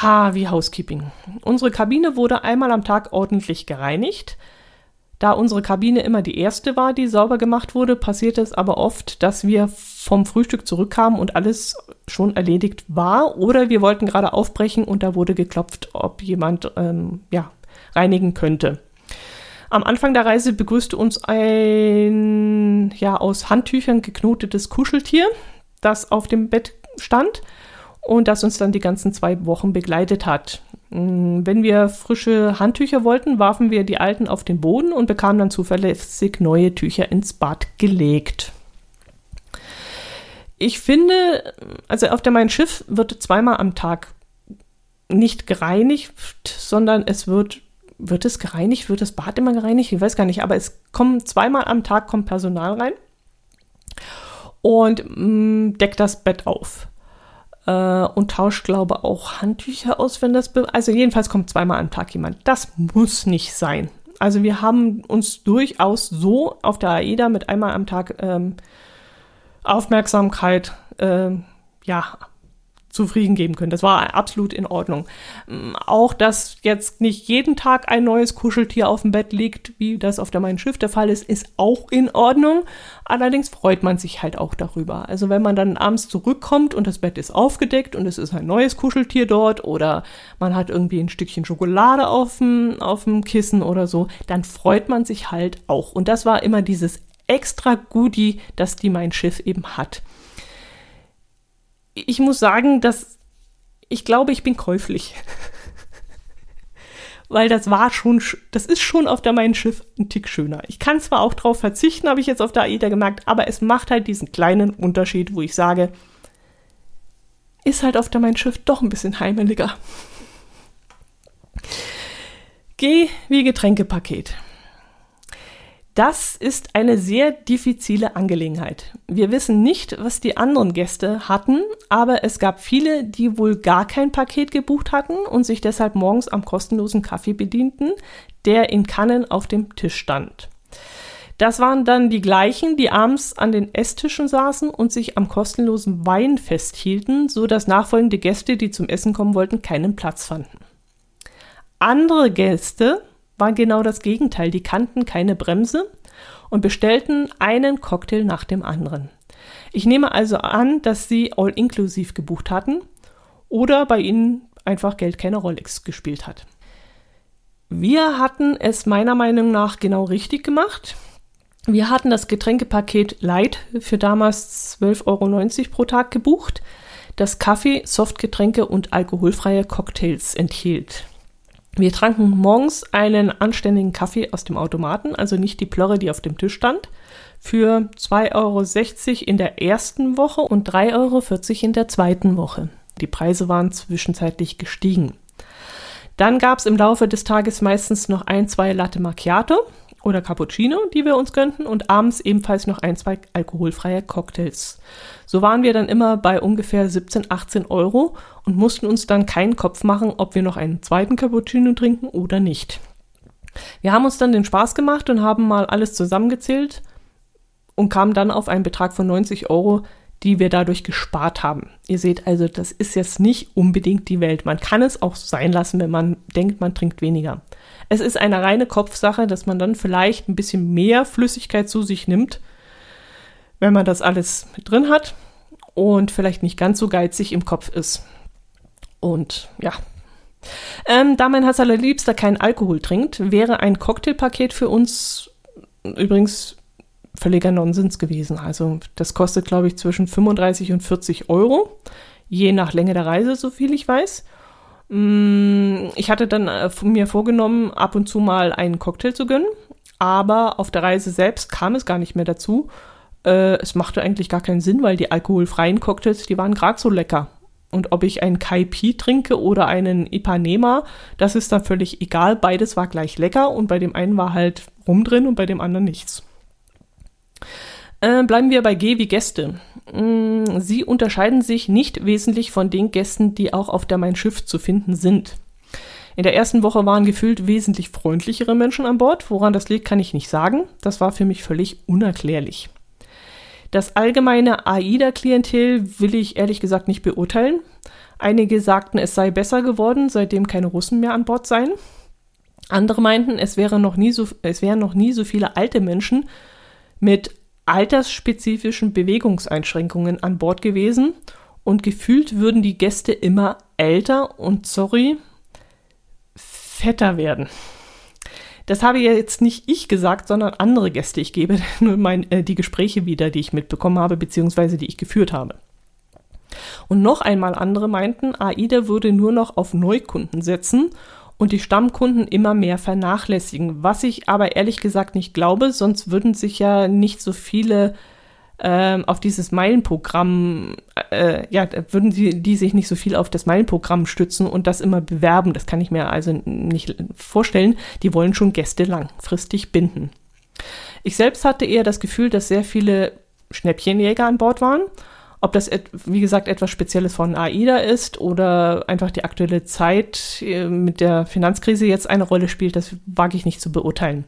ha, wie Housekeeping. Unsere Kabine wurde einmal am Tag ordentlich gereinigt. Da unsere Kabine immer die erste war, die sauber gemacht wurde, passierte es aber oft, dass wir vom Frühstück zurückkamen und alles schon erledigt war oder wir wollten gerade aufbrechen und da wurde geklopft, ob jemand ähm, ja, reinigen könnte. Am Anfang der Reise begrüßte uns ein ja aus Handtüchern geknotetes Kuscheltier, das auf dem Bett stand und das uns dann die ganzen zwei Wochen begleitet hat. Mm, wenn wir frische Handtücher wollten, warfen wir die alten auf den Boden und bekamen dann zuverlässig neue Tücher ins Bad gelegt. Ich finde, also auf der Mein Schiff wird zweimal am Tag nicht gereinigt, sondern es wird, wird es gereinigt? Wird das Bad immer gereinigt? Ich weiß gar nicht, aber es kommen zweimal am Tag kommt Personal rein und mh, mm, deckt das Bett auf äh, und tauscht, glaube auch Handtücher aus, wenn das. Also jedenfalls kommt zweimal am Tag jemand. Das muss nicht sein. Also wir haben uns durchaus so auf der AIDA mit einmal am Tag ähm, Aufmerksamkeit äh, ja zufrieden geben können. Das war absolut in Ordnung. Mm, auch, dass jetzt nicht jeden Tag ein neues Kuscheltier auf dem Bett liegt, wie das auf der Mein Schiff der Fall ist, ist auch in Ordnung. Allerdings freut man sich halt auch darüber. Also wenn man dann abends zurückkommt und das Bett ist aufgedeckt und es ist ein neues Kuscheltier dort oder man hat irgendwie ein Stückchen Schokolade auf dem, auf dem Kissen oder so, dann freut man sich halt auch. Und das war immer dieses extra Goodie, das die Mein Schiff eben hat ich muss sagen, dass ich glaube, ich bin käuflich. Weil das war schon, das ist schon auf der Mein Schiff ein Tick schöner. Ich kann zwar auch drauf verzichten, habe ich jetzt auf der AIDA gemerkt, aber es macht halt diesen kleinen Unterschied, wo ich sage, ist halt auf der Mein Schiff doch ein bisschen heimeliger. Geh wie Getränkepaket. Das ist eine sehr diffizile Angelegenheit. Wir wissen nicht, was die anderen Gäste hatten, aber es gab viele, die wohl gar kein Paket gebucht hatten und sich deshalb morgens am kostenlosen Kaffee bedienten, der in Kannen auf dem Tisch stand. Das waren dann die gleichen, die abends an den Esstischen saßen und sich am kostenlosen Wein festhielten, so dass nachfolgende Gäste, die zum Essen kommen wollten, keinen Platz fanden. Andere Gäste war genau das Gegenteil. Die kannten keine Bremse und bestellten einen Cocktail nach dem anderen. Ich nehme also an, dass sie all-inclusive gebucht hatten oder bei ihnen einfach Geld keine Rolle gespielt hat. Wir hatten es meiner Meinung nach genau richtig gemacht. Wir hatten das Getränkepaket Light für damals 12,90 Euro pro Tag gebucht, das Kaffee, Softgetränke und alkoholfreie Cocktails enthielt. Wir tranken morgens einen anständigen Kaffee aus dem Automaten, also nicht die Plörre, die auf dem Tisch stand, für 2,60 Euro in der ersten Woche und 3,40 Euro in der zweiten Woche. Die Preise waren zwischenzeitlich gestiegen. Dann gab es im Laufe des Tages meistens noch ein, zwei Latte Macchiato oder Cappuccino, die wir uns gönnten, und abends ebenfalls noch ein, zwei alkoholfreie Cocktails. So waren wir dann immer bei ungefähr 17, 18 Euro und mussten uns dann keinen Kopf machen, ob wir noch einen zweiten Cappuccino trinken oder nicht. Wir haben uns dann den Spaß gemacht und haben mal alles zusammengezählt und kamen dann auf einen Betrag von 90 Euro, die wir dadurch gespart haben. Ihr seht also, das ist jetzt nicht unbedingt die Welt. Man kann es auch sein lassen, wenn man denkt, man trinkt weniger. Es ist eine reine Kopfsache, dass man dann vielleicht ein bisschen mehr Flüssigkeit zu sich nimmt, wenn man das alles mit drin hat. und vielleicht nicht ganz so geizig im Kopf ist. Und ja. Ähm, da mein Herz allerliebster keinen Alkohol trinkt, wäre ein Cocktailpaket für uns übrigens völliger Nonsens gewesen. Also das kostet, glaube ich, zwischen 35 und 40 Euro, je nach Länge der Reise, so viel ich weiß. Mm, ich hatte dann äh, mir vorgenommen, ab und zu mal einen Cocktail zu gönnen, aber auf der Reise selbst kam es gar nicht mehr dazu. Äh, es machte eigentlich gar keinen Sinn, weil die alkoholfreien Cocktails, die waren gerade so lecker. Und ob ich einen Kaipi trinke oder einen Ipanema, das ist dann völlig egal. Beides war gleich lecker und bei dem einen war halt rum drin und bei dem anderen nichts. Äh, bleiben wir bei G wie Gäste. Mm, sie unterscheiden sich nicht wesentlich von den Gästen, die auch auf der Mein Schiff zu finden sind. In der ersten Woche waren gefühlt wesentlich freundlichere Menschen an Bord. Woran das liegt, kann ich nicht sagen. Das war für mich völlig unerklärlich. Das allgemeine AIDA-Klientel will ich ehrlich gesagt nicht beurteilen. Einige sagten, es sei besser geworden, seitdem keine Russen mehr an Bord seien. Andere meinten, es, wäre noch nie so, es wären noch nie so viele alte Menschen mit altersspezifischen Bewegungseinschränkungen an Bord gewesen und gefühlt würden die Gäste immer älter und sorry, fetter werden. Das habe ja jetzt nicht ich gesagt, sondern andere Gäste. Ich gebe nur mein, äh, die Gespräche wieder, die ich mitbekommen habe, beziehungsweise die ich geführt habe. Und noch einmal andere meinten, AIDA würde nur noch auf Neukunden setzen und die Stammkunden immer mehr vernachlässigen. Was ich aber ehrlich gesagt nicht glaube, sonst würden sich ja nicht so viele ähm, auf dieses Meilenprogramm, äh, ja, würden sie die sich nicht so viel auf das Meilenprogramm stützen und das immer bewerben. Das kann ich mir also nicht vorstellen. Die wollen schon Gäste langfristig binden. Ich selbst hatte eher das Gefühl, dass sehr viele Schnäppchenjäger an Bord waren ob das, wie gesagt, etwas Spezielles von AIDA ist oder einfach die aktuelle Zeit äh, mit der Finanzkrise jetzt eine Rolle spielt, das wage ich nicht zu beurteilen.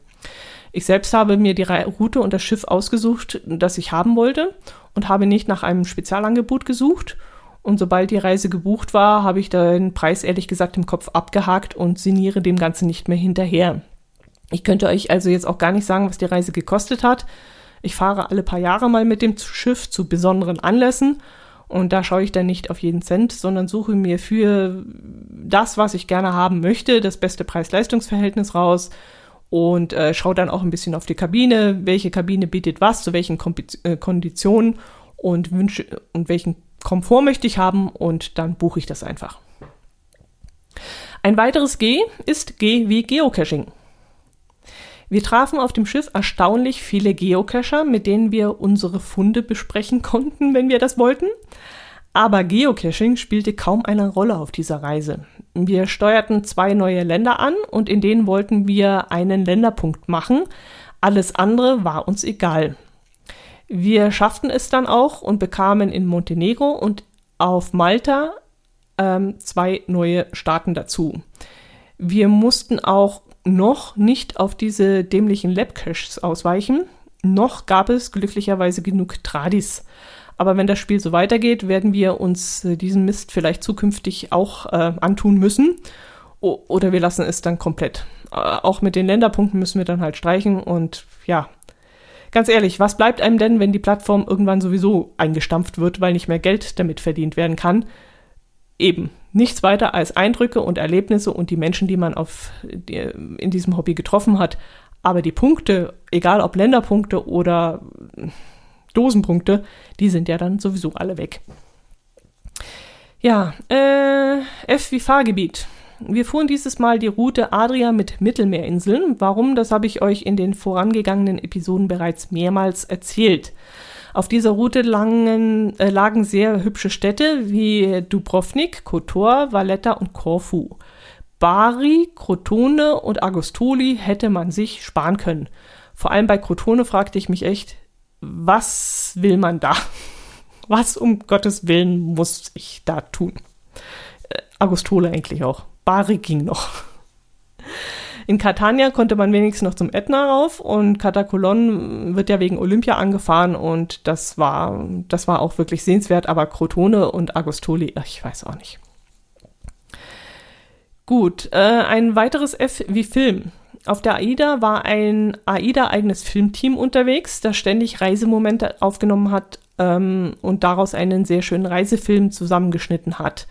Ich selbst habe mir die Route und das Schiff ausgesucht, das ich haben wollte und habe nicht nach einem Spezialangebot gesucht. Und sobald die Reise gebucht war, habe ich den Preis ehrlich gesagt im Kopf abgehakt und sinniere dem Ganzen nicht mehr hinterher. Ich könnte euch also jetzt auch gar nicht sagen, was die Reise gekostet hat. Ich fahre alle paar Jahre mal mit dem Schiff zu besonderen Anlässen und da schaue ich dann nicht auf jeden Cent, sondern suche mir für das, was ich gerne haben möchte, das beste Preis-Leistungs-Verhältnis raus und äh, schaue dann auch ein bisschen auf die Kabine, welche Kabine bietet was, zu welchen Kom äh, Konditionen und Wünsche und welchen Komfort möchte ich haben und dann buche ich das einfach. Ein weiteres G ist G wie Geocaching. Wir trafen auf dem Schiff erstaunlich viele Geocacher, mit denen wir unsere Funde besprechen konnten, wenn wir das wollten. Aber Geocaching spielte kaum eine Rolle auf dieser Reise. Wir steuerten zwei neue Länder an und in denen wollten wir einen Länderpunkt machen. Alles andere war uns egal. Wir schafften es dann auch und bekamen in Montenegro und auf Malta ähm, zwei neue Staaten dazu. Wir mussten auch noch nicht auf diese dämlichen Labcaches ausweichen. Noch gab es glücklicherweise genug Tradis. Aber wenn das Spiel so weitergeht, werden wir uns äh, diesen Mist vielleicht zukünftig auch äh, antun müssen. O oder wir lassen es dann komplett. Äh, auch mit den Länderpunkten müssen wir dann halt streichen. Und ja, ganz ehrlich, was bleibt einem denn, wenn die Plattform irgendwann sowieso eingestampft wird, weil nicht mehr Geld damit verdient werden kann? Eben, nichts weiter als Eindrücke und Erlebnisse und die Menschen, die man auf, die, in diesem Hobby getroffen hat. Aber die Punkte, egal ob Länderpunkte oder Dosenpunkte, die sind ja dann sowieso alle weg. Ja, äh, F wie Fahrgebiet. Wir fuhren dieses Mal die Route Adria mit Mittelmeerinseln. Warum, das habe ich euch in den vorangegangenen Episoden bereits mehrmals erzählt. Auf dieser Route langen, äh, lagen sehr hübsche Städte wie Dubrovnik, Kotor, Valletta und Korfu. Bari, Crotone und Agostoli hätte man sich sparen können. Vor allem bei Crotone fragte ich mich echt, was will man da? Was um Gottes Willen muss ich da tun? Äh, Agostole eigentlich auch. Bari ging noch. In Catania konnte man wenigstens noch zum Ätna rauf und Katakolon wird ja wegen Olympia angefahren und das war, das war auch wirklich sehenswert, aber Crotone und Agostoli, ich weiß auch nicht. Gut, äh, ein weiteres F wie Film. Auf der AIDA war ein AIDA-eigenes Filmteam unterwegs, das ständig Reisemomente aufgenommen hat, ähm, und daraus einen sehr schönen Reisefilm zusammengeschnitten hat.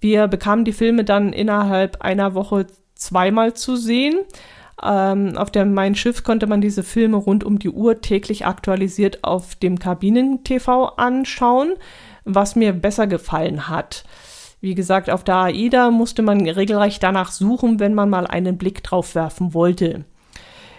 Wir bekamen die Filme dann innerhalb einer Woche zweimal zu sehen. Ähm, auf dem Mein Schiff konnte man diese Filme rund um die Uhr täglich aktualisiert auf dem Kabinen-TV anschauen, was mir besser gefallen hat. Wie gesagt, auf der AIDA musste man regelrecht danach suchen, wenn man mal einen Blick drauf werfen wollte.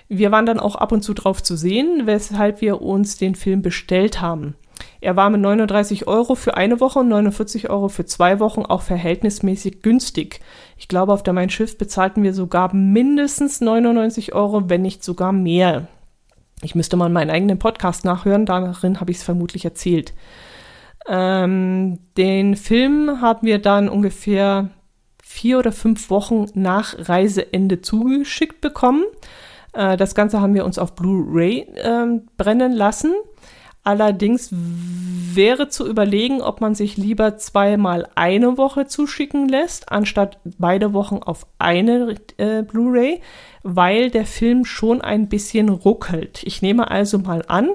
Wir waren dann auch ab und zu drauf zu sehen, weshalb wir uns den Film bestellt haben. Er war mit 39 Euro für eine Woche und 49 Euro für zwei Wochen auch verhältnismäßig günstig. Ich glaube, auf der Mein Schiff bezahlten wir sogar mindestens 99 Euro, wenn nicht sogar mehr. Ich müsste mal meinen eigenen Podcast nachhören, darin habe ich es vermutlich erzählt. Ähm, den Film haben wir dann ungefähr vier oder fünf Wochen nach Reiseende zugeschickt bekommen. Äh, das Ganze haben wir uns auf Blu-ray äh, brennen lassen. Allerdings wäre zu überlegen, ob man sich lieber zweimal eine Woche zuschicken lässt, anstatt beide Wochen auf eine äh, Blu-ray, weil der Film schon ein bisschen ruckelt. Ich nehme also mal an,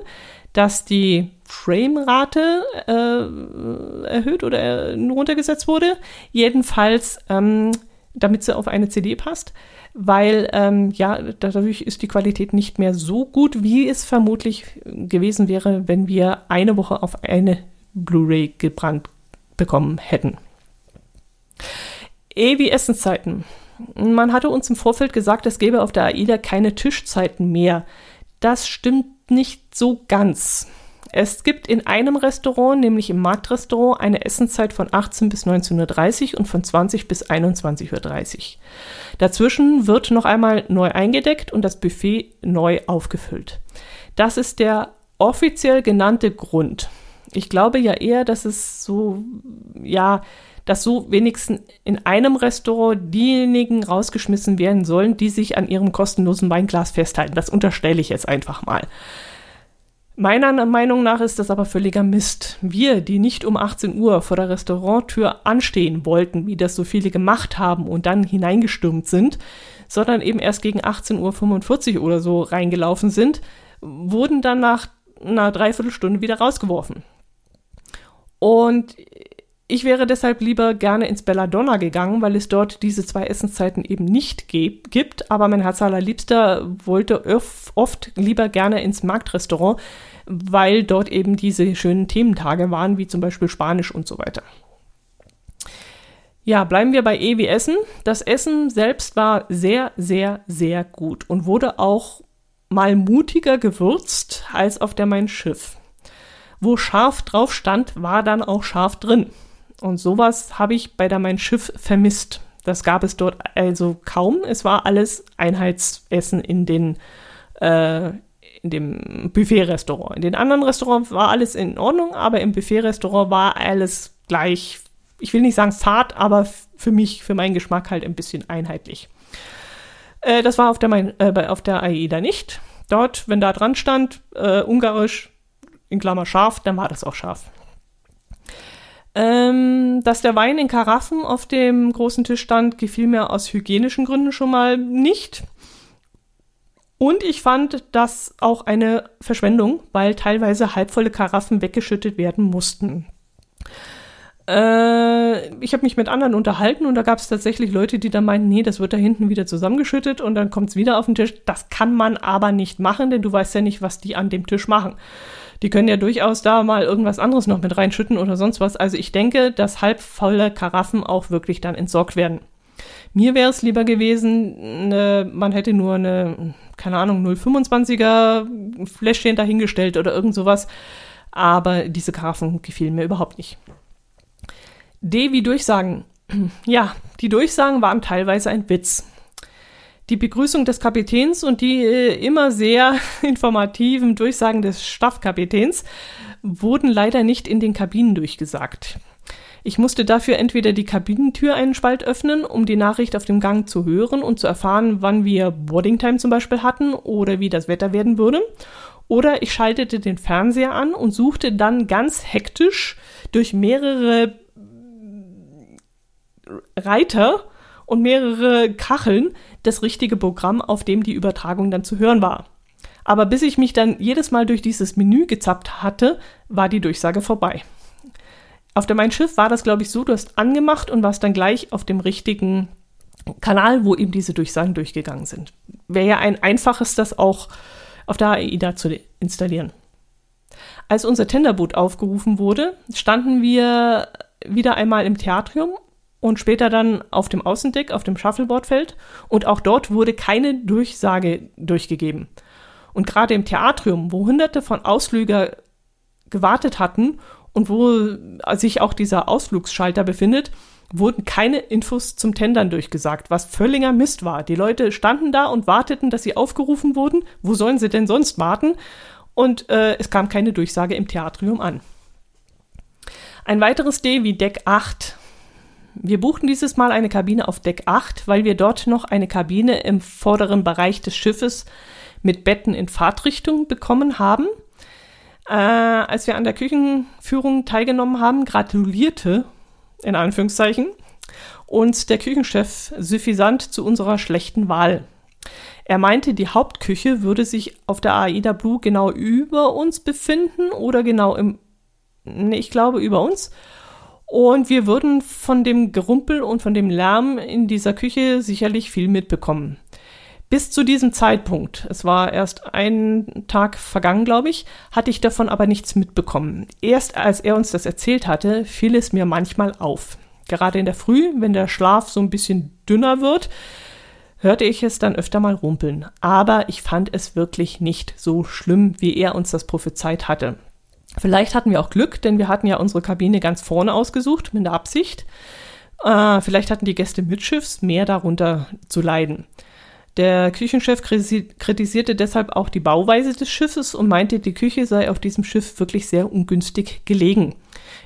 dass die Framerate äh, erhöht oder äh, runtergesetzt wurde. Jedenfalls, ähm, damit sie auf eine CD passt weil ähm, ja, dadurch ist die Qualität nicht mehr so gut, wie es vermutlich gewesen wäre, wenn wir eine Woche auf eine Blu-ray gebrannt bekommen hätten. Ewig Essenszeiten. Man hatte uns im Vorfeld gesagt, es gäbe auf der AIDA keine Tischzeiten mehr. Das stimmt nicht so ganz. Es gibt in einem Restaurant, nämlich im Marktrestaurant, eine Essenszeit von 18 bis 19.30 Uhr und von 20 bis 21.30 Uhr. Dazwischen wird noch einmal neu eingedeckt und das Buffet neu aufgefüllt. Das ist der offiziell genannte Grund. Ich glaube ja eher, dass es so, ja, dass so wenigstens in einem Restaurant diejenigen rausgeschmissen werden sollen, die sich an ihrem kostenlosen Weinglas festhalten. Das unterstelle ich jetzt einfach mal. Meiner Meinung nach ist das aber völliger Mist. Wir, die nicht um 18 Uhr vor der Restauranttür anstehen wollten, wie das so viele gemacht haben und dann hineingestürmt sind, sondern eben erst gegen 18.45 Uhr oder so reingelaufen sind, wurden dann nach einer Dreiviertelstunde wieder rausgeworfen. Und ich wäre deshalb lieber gerne ins Belladonna gegangen, weil es dort diese zwei Essenszeiten eben nicht gibt. Aber mein Herz allerliebster wollte oft lieber gerne ins Marktrestaurant, weil dort eben diese schönen Thementage waren, wie zum Beispiel Spanisch und so weiter. Ja, bleiben wir bei Ewi Essen. Das Essen selbst war sehr, sehr, sehr gut und wurde auch mal mutiger gewürzt als auf der Mein Schiff. Wo scharf drauf stand, war dann auch scharf drin. Und sowas habe ich bei der Mein Schiff vermisst. Das gab es dort also kaum. Es war alles Einheitsessen in den äh, in dem Buffet-Restaurant. In den anderen Restaurants war alles in Ordnung, aber im Buffet-Restaurant war alles gleich. Ich will nicht sagen fad, aber für mich, für meinen Geschmack halt ein bisschen einheitlich. Äh, das war auf der, mein, äh, auf der AIDA nicht. Dort, wenn da dran stand, äh, ungarisch, in Klammer scharf, dann war das auch scharf. Ähm, dass der Wein in Karaffen auf dem großen Tisch stand, gefiel mir aus hygienischen Gründen schon mal nicht. Und ich fand das auch eine Verschwendung, weil teilweise halbvolle Karaffen weggeschüttet werden mussten. Äh, ich habe mich mit anderen unterhalten und da gab es tatsächlich Leute, die dann meinten, nee, das wird da hinten wieder zusammengeschüttet und dann kommt es wieder auf den Tisch. Das kann man aber nicht machen, denn du weißt ja nicht, was die an dem Tisch machen. Die können ja durchaus da mal irgendwas anderes noch mit reinschütten oder sonst was. Also ich denke, dass halbvolle Karaffen auch wirklich dann entsorgt werden. Mir wäre es lieber gewesen, ne, man hätte nur eine, keine Ahnung, 0,25er Fläschchen dahingestellt oder irgend sowas. Aber diese Karaffen gefielen mir überhaupt nicht. D wie Durchsagen. Ja, die Durchsagen waren teilweise ein Witz die Begrüßung des Kapitäns und die äh, immer sehr informativen Durchsagen des Staffkapitäns wurden leider nicht in den Kabinen durchgesagt. Ich musste dafür entweder die Kabinentür einen Spalt öffnen, um die Nachricht auf dem Gang zu hören und zu erfahren, wann wir Boarding Time zum Beispiel hatten oder wie das Wetter werden würde. Oder ich schaltete den Fernseher an und suchte dann ganz hektisch durch mehrere Reiter und mehrere Kacheln das richtige Programm, auf dem die Übertragung dann zu hören war. Aber bis ich mich dann jedes Mal durch dieses Menü gezappt hatte, war die Durchsage vorbei. Auf der Mein Schiff war das, glaube ich, so, du hast angemacht und warst dann gleich auf dem richtigen Kanal, wo eben diese Durchsagen durchgegangen sind. Wäre ja ein einfaches, das auch auf der AIDA zu installieren. Als unser Tenderboot aufgerufen wurde, standen wir wieder einmal im Theatrium und später dann auf dem Außendeck, auf dem Shuffleboardfeld. Und auch dort wurde keine Durchsage durchgegeben. Und gerade im Theatrium, wo hunderte von Ausflüger gewartet hatten und wo sich auch dieser Ausflugsschalter befindet, wurden keine Infos zum Tendern durchgesagt, was völliger Mist war. Die Leute standen da und warteten, dass sie aufgerufen wurden. Wo sollen sie denn sonst warten? Und äh, es kam keine Durchsage im Theatrium an. Ein weiteres D wie Deck 8. Wir buchten dieses Mal eine Kabine auf Deck 8, weil wir dort noch eine Kabine im vorderen Bereich des Schiffes mit Betten in Fahrtrichtung bekommen haben. Äh, als wir an der Küchenführung teilgenommen haben, gratulierte in Anführungszeichen, und der Küchenchef suffisant zu unserer schlechten Wahl. Er meinte, die Hauptküche würde sich auf der AIDA Blue genau über uns befinden oder genau im, nee, ich glaube über uns. Und wir würden von dem Gerumpel und von dem Lärm in dieser Küche sicherlich viel mitbekommen. Bis zu diesem Zeitpunkt, es war erst ein Tag vergangen, glaube ich, hatte ich davon aber nichts mitbekommen. Erst als er uns das erzählt hatte, fiel es mir manchmal auf. Gerade in der Früh, wenn der Schlaf so ein bisschen dünner wird, hörte ich es dann öfter mal rumpeln. Aber ich fand es wirklich nicht so schlimm, wie er uns das prophezeit hatte. Vielleicht hatten wir auch Glück, denn wir hatten ja unsere Kabine ganz vorne ausgesucht, mit der Absicht. Äh, vielleicht hatten die Gäste mitschiffs mehr darunter zu leiden. Der Küchenchef kritisierte deshalb auch die Bauweise des Schiffes und meinte, die Küche sei auf diesem Schiff wirklich sehr ungünstig gelegen.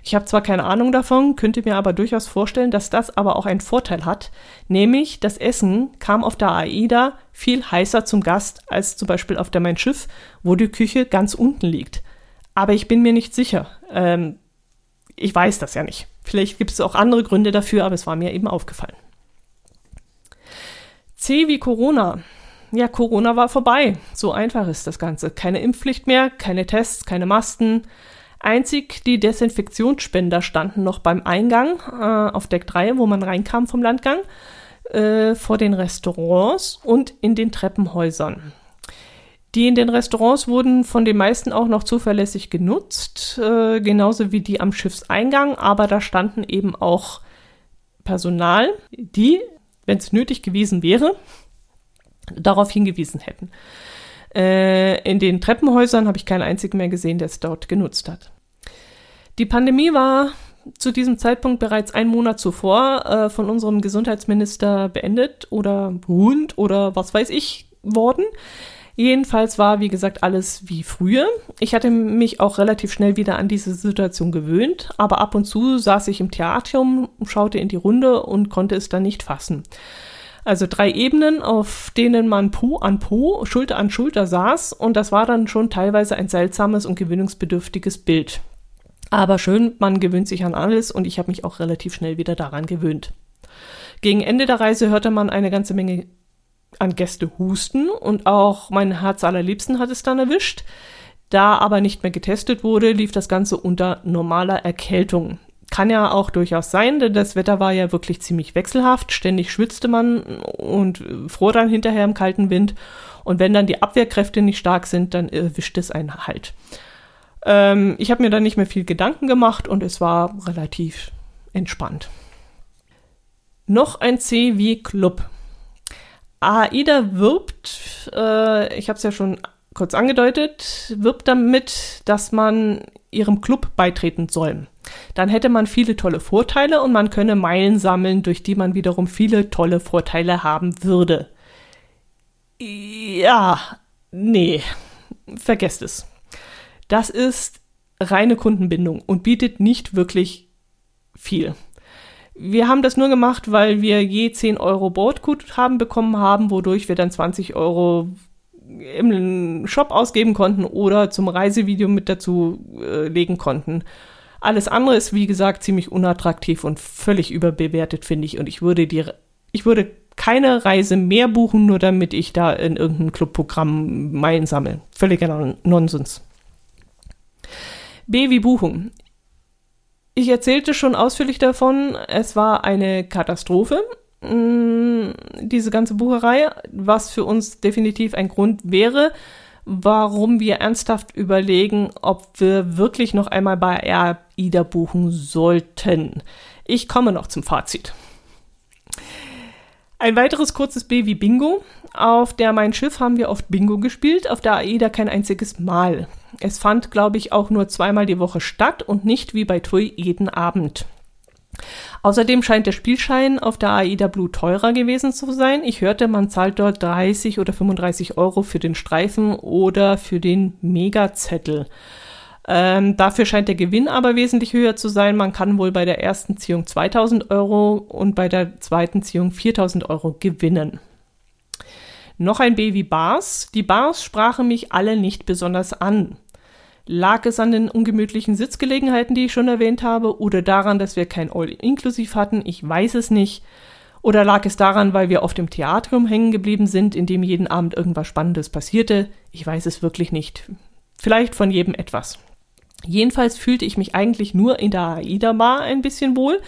Ich habe zwar keine Ahnung davon, könnte mir aber durchaus vorstellen, dass das aber auch einen Vorteil hat, nämlich das Essen kam auf der AIDA viel heißer zum Gast als zum Beispiel auf der Mein Schiff, wo die Küche ganz unten liegt. Aber ich bin mir nicht sicher. Ähm, ich weiß das ja nicht. Vielleicht gibt es auch andere Gründe dafür, aber es war mir eben aufgefallen. C wie Corona. Ja, Corona war vorbei. So einfach ist das Ganze. Keine Impfpflicht mehr, keine Tests, keine Masken. Einzig die Desinfektionsspender standen noch beim Eingang äh, auf Deck 3, wo man reinkam vom Landgang, äh, vor den Restaurants und in den Treppenhäusern. Die in den Restaurants wurden von den meisten auch noch zuverlässig genutzt, äh, genauso wie die am Schiffseingang, aber da standen eben auch Personal, die wenn es nötig gewesen wäre, darauf hingewiesen hätten. Äh, in den Treppenhäusern habe ich keinen einzigen mehr gesehen, der es dort genutzt hat. Die Pandemie war zu diesem Zeitpunkt bereits einen Monat zuvor äh, von unserem Gesundheitsminister beendet oder beruhend oder was weiß ich worden. Jedenfalls war, wie gesagt, alles wie früher. Ich hatte mich auch relativ schnell wieder an diese Situation gewöhnt, aber ab und zu saß ich im Theatrium, schaute in die Runde und konnte es dann nicht fassen. Also drei Ebenen, auf denen man Po an Po, Schulter an Schulter saß und das war dann schon teilweise ein seltsames und gewöhnungsbedürftiges Bild. Aber schön, man gewöhnt sich an alles und ich habe mich auch relativ schnell wieder daran gewöhnt. Gegen Ende der Reise hörte man eine ganze Menge an Gäste husten und auch mein Herz allerliebsten hat es dann erwischt. Da aber nicht mehr getestet wurde, lief das Ganze unter normaler Erkältung. Kann ja auch durchaus sein, denn das Wetter war ja wirklich ziemlich wechselhaft. Ständig schwitzte man und fror dann hinterher im kalten Wind. Und wenn dann die Abwehrkräfte nicht stark sind, dann erwischt es einen halt. Ähm, ich habe mir dann nicht mehr viel Gedanken gemacht und es war relativ entspannt. Noch ein C wie Club. AIDA wirbt, äh, ich habe es ja schon kurz angedeutet, wirbt damit, dass man ihrem Club beitreten soll. Dann hätte man viele tolle Vorteile und man könne Meilen sammeln, durch die man wiederum viele tolle Vorteile haben würde. Ja, nee, vergesst es. Das ist reine Kundenbindung und bietet nicht wirklich viel. Wir haben das nur gemacht, weil wir je 10 Euro Bordguthaben bekommen haben, wodurch wir dann 20 Euro im Shop ausgeben konnten oder zum Reisevideo mit dazu äh, legen konnten. Alles andere ist, wie gesagt, ziemlich unattraktiv und völlig überbewertet, finde ich. Und ich würde die, ich würde keine Reise mehr buchen, nur damit ich da in irgendeinem Clubprogramm Meilen sammle. Völliger Nonsens. B wie Buchung. Ich erzählte schon ausführlich davon, es war eine Katastrophe, mm, diese ganze Bucherei, was für uns definitiv ein Grund wäre, warum wir ernsthaft überlegen, ob wir wirklich noch einmal bei AIDA buchen sollten. Ich komme noch zum Fazit. Ein weiteres kurzes B wie Bingo. Auf der Mein Schiff haben wir oft Bingo gespielt, auf der AIDA kein einziges Mal. Es fand, glaube ich, auch nur zweimal die Woche statt und nicht wie bei TUI jeden Abend. Außerdem scheint der Spielschein auf der AIDA Blue teurer gewesen zu sein. Ich hörte, man zahlt dort 30 oder 35 Euro für den Streifen oder für den Megazettel. Ähm, dafür scheint der Gewinn aber wesentlich höher zu sein. Man kann wohl bei der ersten Ziehung 2000 Euro und bei der zweiten Ziehung 4000 Euro gewinnen. Noch ein B wie Bars. Die Bars sprachen mich alle nicht besonders an. Lag es an den ungemütlichen Sitzgelegenheiten, die ich schon erwähnt habe, oder daran, dass wir kein All-Inklusiv hatten? Ich weiß es nicht. Oder lag es daran, weil wir oft im Theatrium hängen geblieben sind, in dem jeden Abend irgendwas Spannendes passierte? Ich weiß es wirklich nicht. Vielleicht von jedem etwas. Jedenfalls fühlte ich mich eigentlich nur in der AIDA Bar ein bisschen wohl,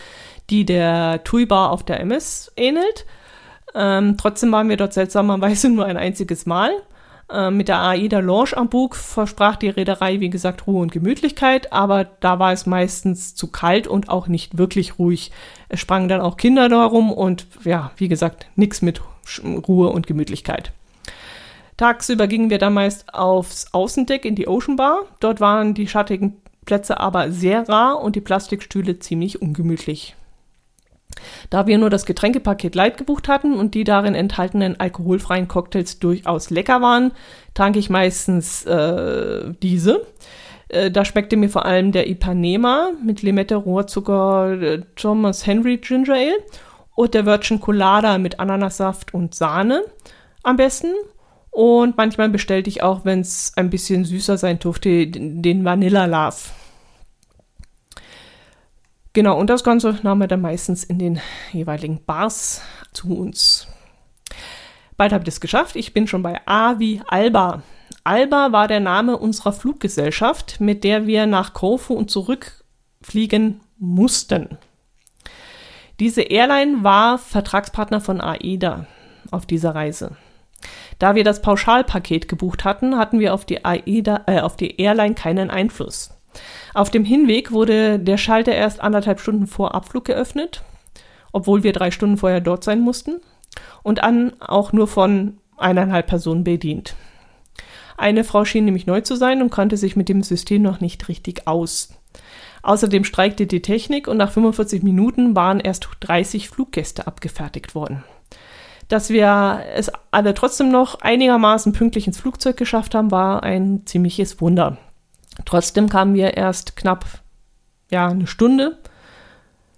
die der TUI Bar auf der MS ähnelt. Ähm, trotzdem waren wir dort seltsamerweise nur ein einziges Mal. Äh, mit der AIDA Lounge am Bug versprach die Reederei, wie gesagt, Ruhe und Gemütlichkeit, aber da war es meistens zu kalt und auch nicht wirklich ruhig. Es sprangen dann auch Kinder da rum und ja, wie gesagt, nichts mit Ruhe und Gemütlichkeit. Tagsüber gingen wir dann meist aufs Außendeck in die Ocean Bar. Dort waren die schattigen Plätze aber sehr rar und die Plastikstühle ziemlich ungemütlich. Da wir nur das Getränkepaket Light gebucht hatten und die darin enthaltenen alkoholfreien Cocktails durchaus lecker waren, trank ich meistens äh, diese. Äh, da schmeckte mir vor allem der Ipanema mit Limette, Rohrzucker, äh, Thomas Henry Ginger Ale und der Virgin Colada mit Ananassaft und Sahne am besten. Und manchmal bestellte ich auch, wenn es ein bisschen süßer sein durfte, den Vanilla Love. Genau, und das Ganze nahmen wir dann meistens in den jeweiligen Bars zu uns. Bald habe ich es geschafft. Ich bin schon bei A wie Alba. Alba war der Name unserer Fluggesellschaft, mit der wir nach Korfu und zurückfliegen mussten. Diese Airline war Vertragspartner von AIDA auf dieser Reise. Da wir das Pauschalpaket gebucht hatten, hatten wir auf die AIDA, äh, auf die Airline keinen Einfluss. Auf dem Hinweg wurde der Schalter erst anderthalb Stunden vor Abflug geöffnet, obwohl wir drei Stunden vorher dort sein mussten, und an auch nur von eineinhalb Personen bedient. Eine Frau schien nämlich neu zu sein und kannte sich mit dem System noch nicht richtig aus. Außerdem streikte die Technik und nach 45 Minuten waren erst 30 Fluggäste abgefertigt worden. Dass wir es alle trotzdem noch einigermaßen pünktlich ins Flugzeug geschafft haben, war ein ziemliches Wunder. Trotzdem kamen wir erst knapp ja, eine Stunde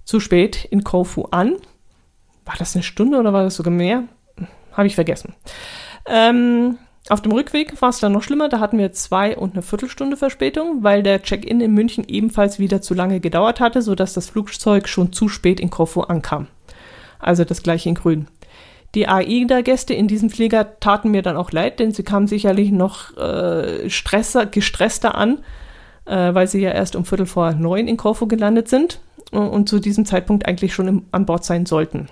zu spät in Kofu an. War das eine Stunde oder war das sogar mehr? Habe ich vergessen. Ähm, auf dem Rückweg war es dann noch schlimmer. Da hatten wir zwei und eine Viertelstunde Verspätung, weil der Check-in in München ebenfalls wieder zu lange gedauert hatte, sodass das Flugzeug schon zu spät in Kofu ankam. Also das gleiche in Grün. Die AIDA-Gäste in diesem Flieger taten mir dann auch leid, denn sie kamen sicherlich noch äh, stresser, gestresster an, äh, weil sie ja erst um Viertel vor neun in Korfu gelandet sind und, und zu diesem Zeitpunkt eigentlich schon im, an Bord sein sollten.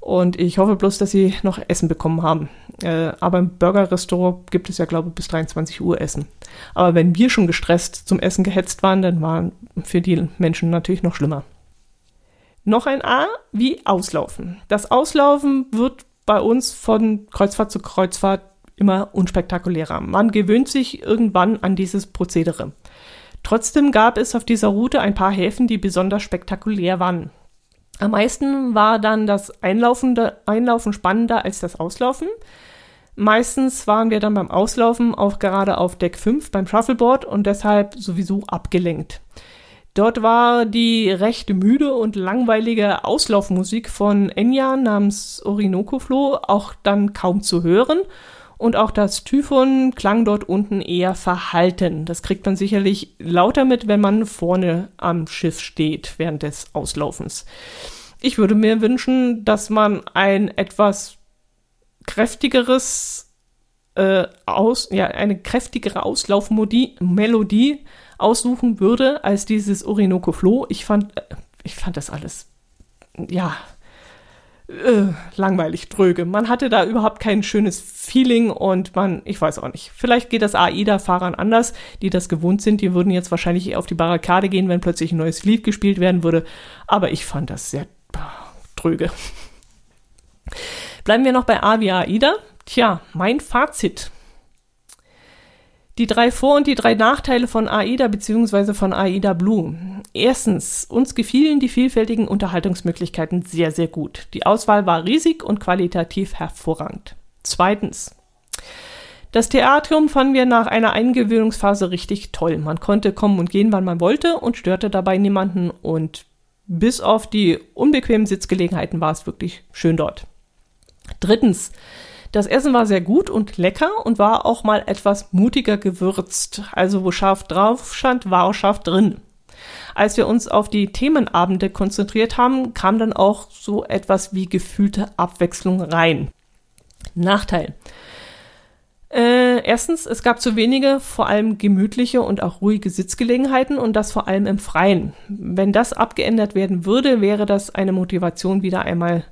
Und ich hoffe bloß, dass sie noch Essen bekommen haben. Äh, aber im Burger-Restaurant gibt es ja, glaube ich, bis 23 Uhr Essen. Aber wenn wir schon gestresst zum Essen gehetzt waren, dann waren für die Menschen natürlich noch schlimmer. Noch ein A wie Auslaufen. Das Auslaufen wird bei uns von Kreuzfahrt zu Kreuzfahrt immer unspektakulärer. Man gewöhnt sich irgendwann an dieses Prozedere. Trotzdem gab es auf dieser Route ein paar Häfen, die besonders spektakulär waren. Am meisten war dann das Einlaufen, Einlaufen spannender als das Auslaufen. Meistens waren wir dann beim Auslaufen auch gerade auf Deck 5 beim Shuffleboard und deshalb sowieso abgelenkt. Dort war die recht müde und langweilige Auslaufmusik von Enya namens Orinoco Flow auch dann kaum zu hören. Und auch das Typhon klang dort unten eher verhalten. Das kriegt man sicherlich lauter mit, wenn man vorne am Schiff steht während des Auslaufens. Ich würde mir wünschen, dass man ein etwas kräftigeres äh, aus, ja, eine kräftigere Auslaufmelodie aussuchen würde als dieses Orinoco Flow. Ich fand, äh, ich fand das alles, ja, äh, langweilig, dröge. Man hatte da überhaupt kein schönes Feeling und man, ich weiß auch nicht. Vielleicht geht das AIDA-Fahrern anders, die das gewohnt sind. Die würden jetzt wahrscheinlich auf die Barrikade gehen, wenn plötzlich ein neues Lied gespielt werden würde. Aber ich fand das sehr dröge. Bleiben wir noch bei A wie AIDA. Tja, mein Fazit. Die drei Vor- und die drei Nachteile von AIDA bzw. von AIDA Blue. Erstens, uns gefielen die vielfältigen Unterhaltungsmöglichkeiten sehr, sehr gut. Die Auswahl war riesig und qualitativ hervorragend. Zweitens, das Theatrium fanden wir nach einer Eingewöhnungsphase richtig toll. Man konnte kommen und gehen, wann man wollte und störte dabei niemanden und bis auf die unbequemen Sitzgelegenheiten war es wirklich schön dort. Drittens, das Essen war sehr gut und lecker und war auch mal etwas mutiger gewürzt. Also wo scharf drauf stand, war auch scharf drin. Als wir uns auf die Themenabende konzentriert haben, kam dann auch so etwas wie gefühlte Abwechslung rein. Nachteil. Äh, erstens, es gab zu wenige, vor allem gemütliche und auch ruhige Sitzgelegenheiten und das vor allem im Freien. Wenn das abgeändert werden würde, wäre das eine Motivation, wieder einmal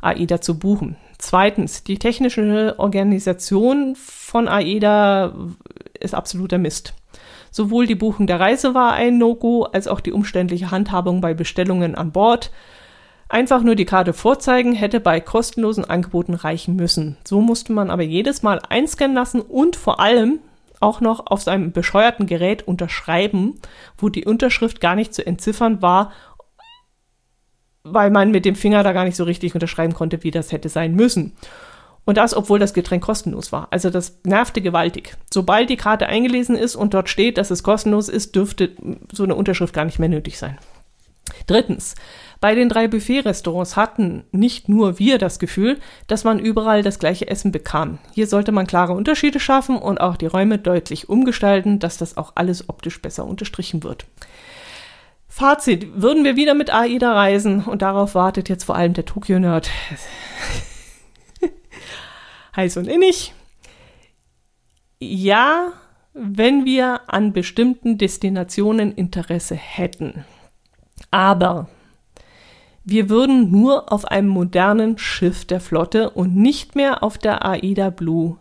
AIDA zu buchen. Zweitens, die technische Organisation von AIDA ist absoluter Mist. Sowohl die Buchung der Reise war ein No-Go, als auch die umständliche Handhabung bei Bestellungen an Bord. Einfach nur die Karte vorzeigen hätte bei kostenlosen Angeboten reichen müssen. So musste man aber jedes Mal einscannen lassen und vor allem auch noch auf seinem bescheuerten Gerät unterschreiben, wo die Unterschrift gar nicht zu entziffern war weil man mit dem Finger da gar nicht so richtig unterschreiben konnte, wie das hätte sein müssen. Und das, obwohl das Getränk kostenlos war. Also das nervte gewaltig. Sobald die Karte eingelesen ist und dort steht, dass es kostenlos ist, dürfte so eine Unterschrift gar nicht mehr nötig sein. Drittens. Bei den drei Buffet-Restaurants hatten nicht nur wir das Gefühl, dass man überall das gleiche Essen bekam. Hier sollte man klare Unterschiede schaffen und auch die Räume deutlich umgestalten, dass das auch alles optisch besser unterstrichen wird. Fazit, würden wir wieder mit AIDA reisen und darauf wartet jetzt vor allem der Tokyo-Nerd. Heiß und innig. Ja, wenn wir an bestimmten Destinationen Interesse hätten. Aber wir würden nur auf einem modernen Schiff der Flotte und nicht mehr auf der AIDA Blue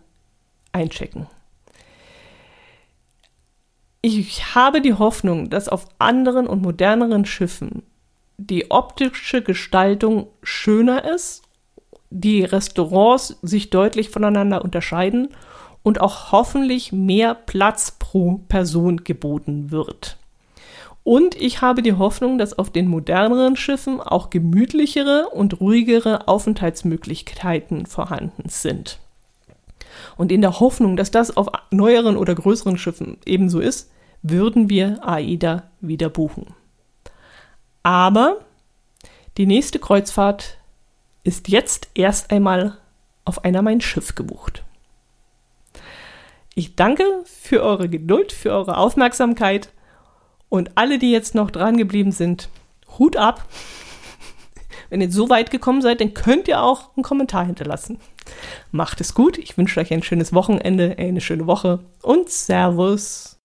einchecken. Ich habe die Hoffnung, dass auf anderen und moderneren Schiffen die optische Gestaltung schöner ist, die Restaurants sich deutlich voneinander unterscheiden und auch hoffentlich mehr Platz pro Person geboten wird. Und ich habe die Hoffnung, dass auf den moderneren Schiffen auch gemütlichere und ruhigere Aufenthaltsmöglichkeiten vorhanden sind. Und in der Hoffnung, dass das auf neueren oder größeren Schiffen ebenso ist, würden wir AIDA wieder buchen. Aber die nächste Kreuzfahrt ist jetzt erst einmal auf einer Mein Schiff gebucht. Ich danke für eure Geduld, für eure Aufmerksamkeit und alle, die jetzt noch dran geblieben sind, Hut ab. Wenn ihr so weit gekommen seid, dann könnt ihr auch einen Kommentar hinterlassen. Macht es gut, ich wünsche euch ein schönes Wochenende, eine schöne Woche und Servus.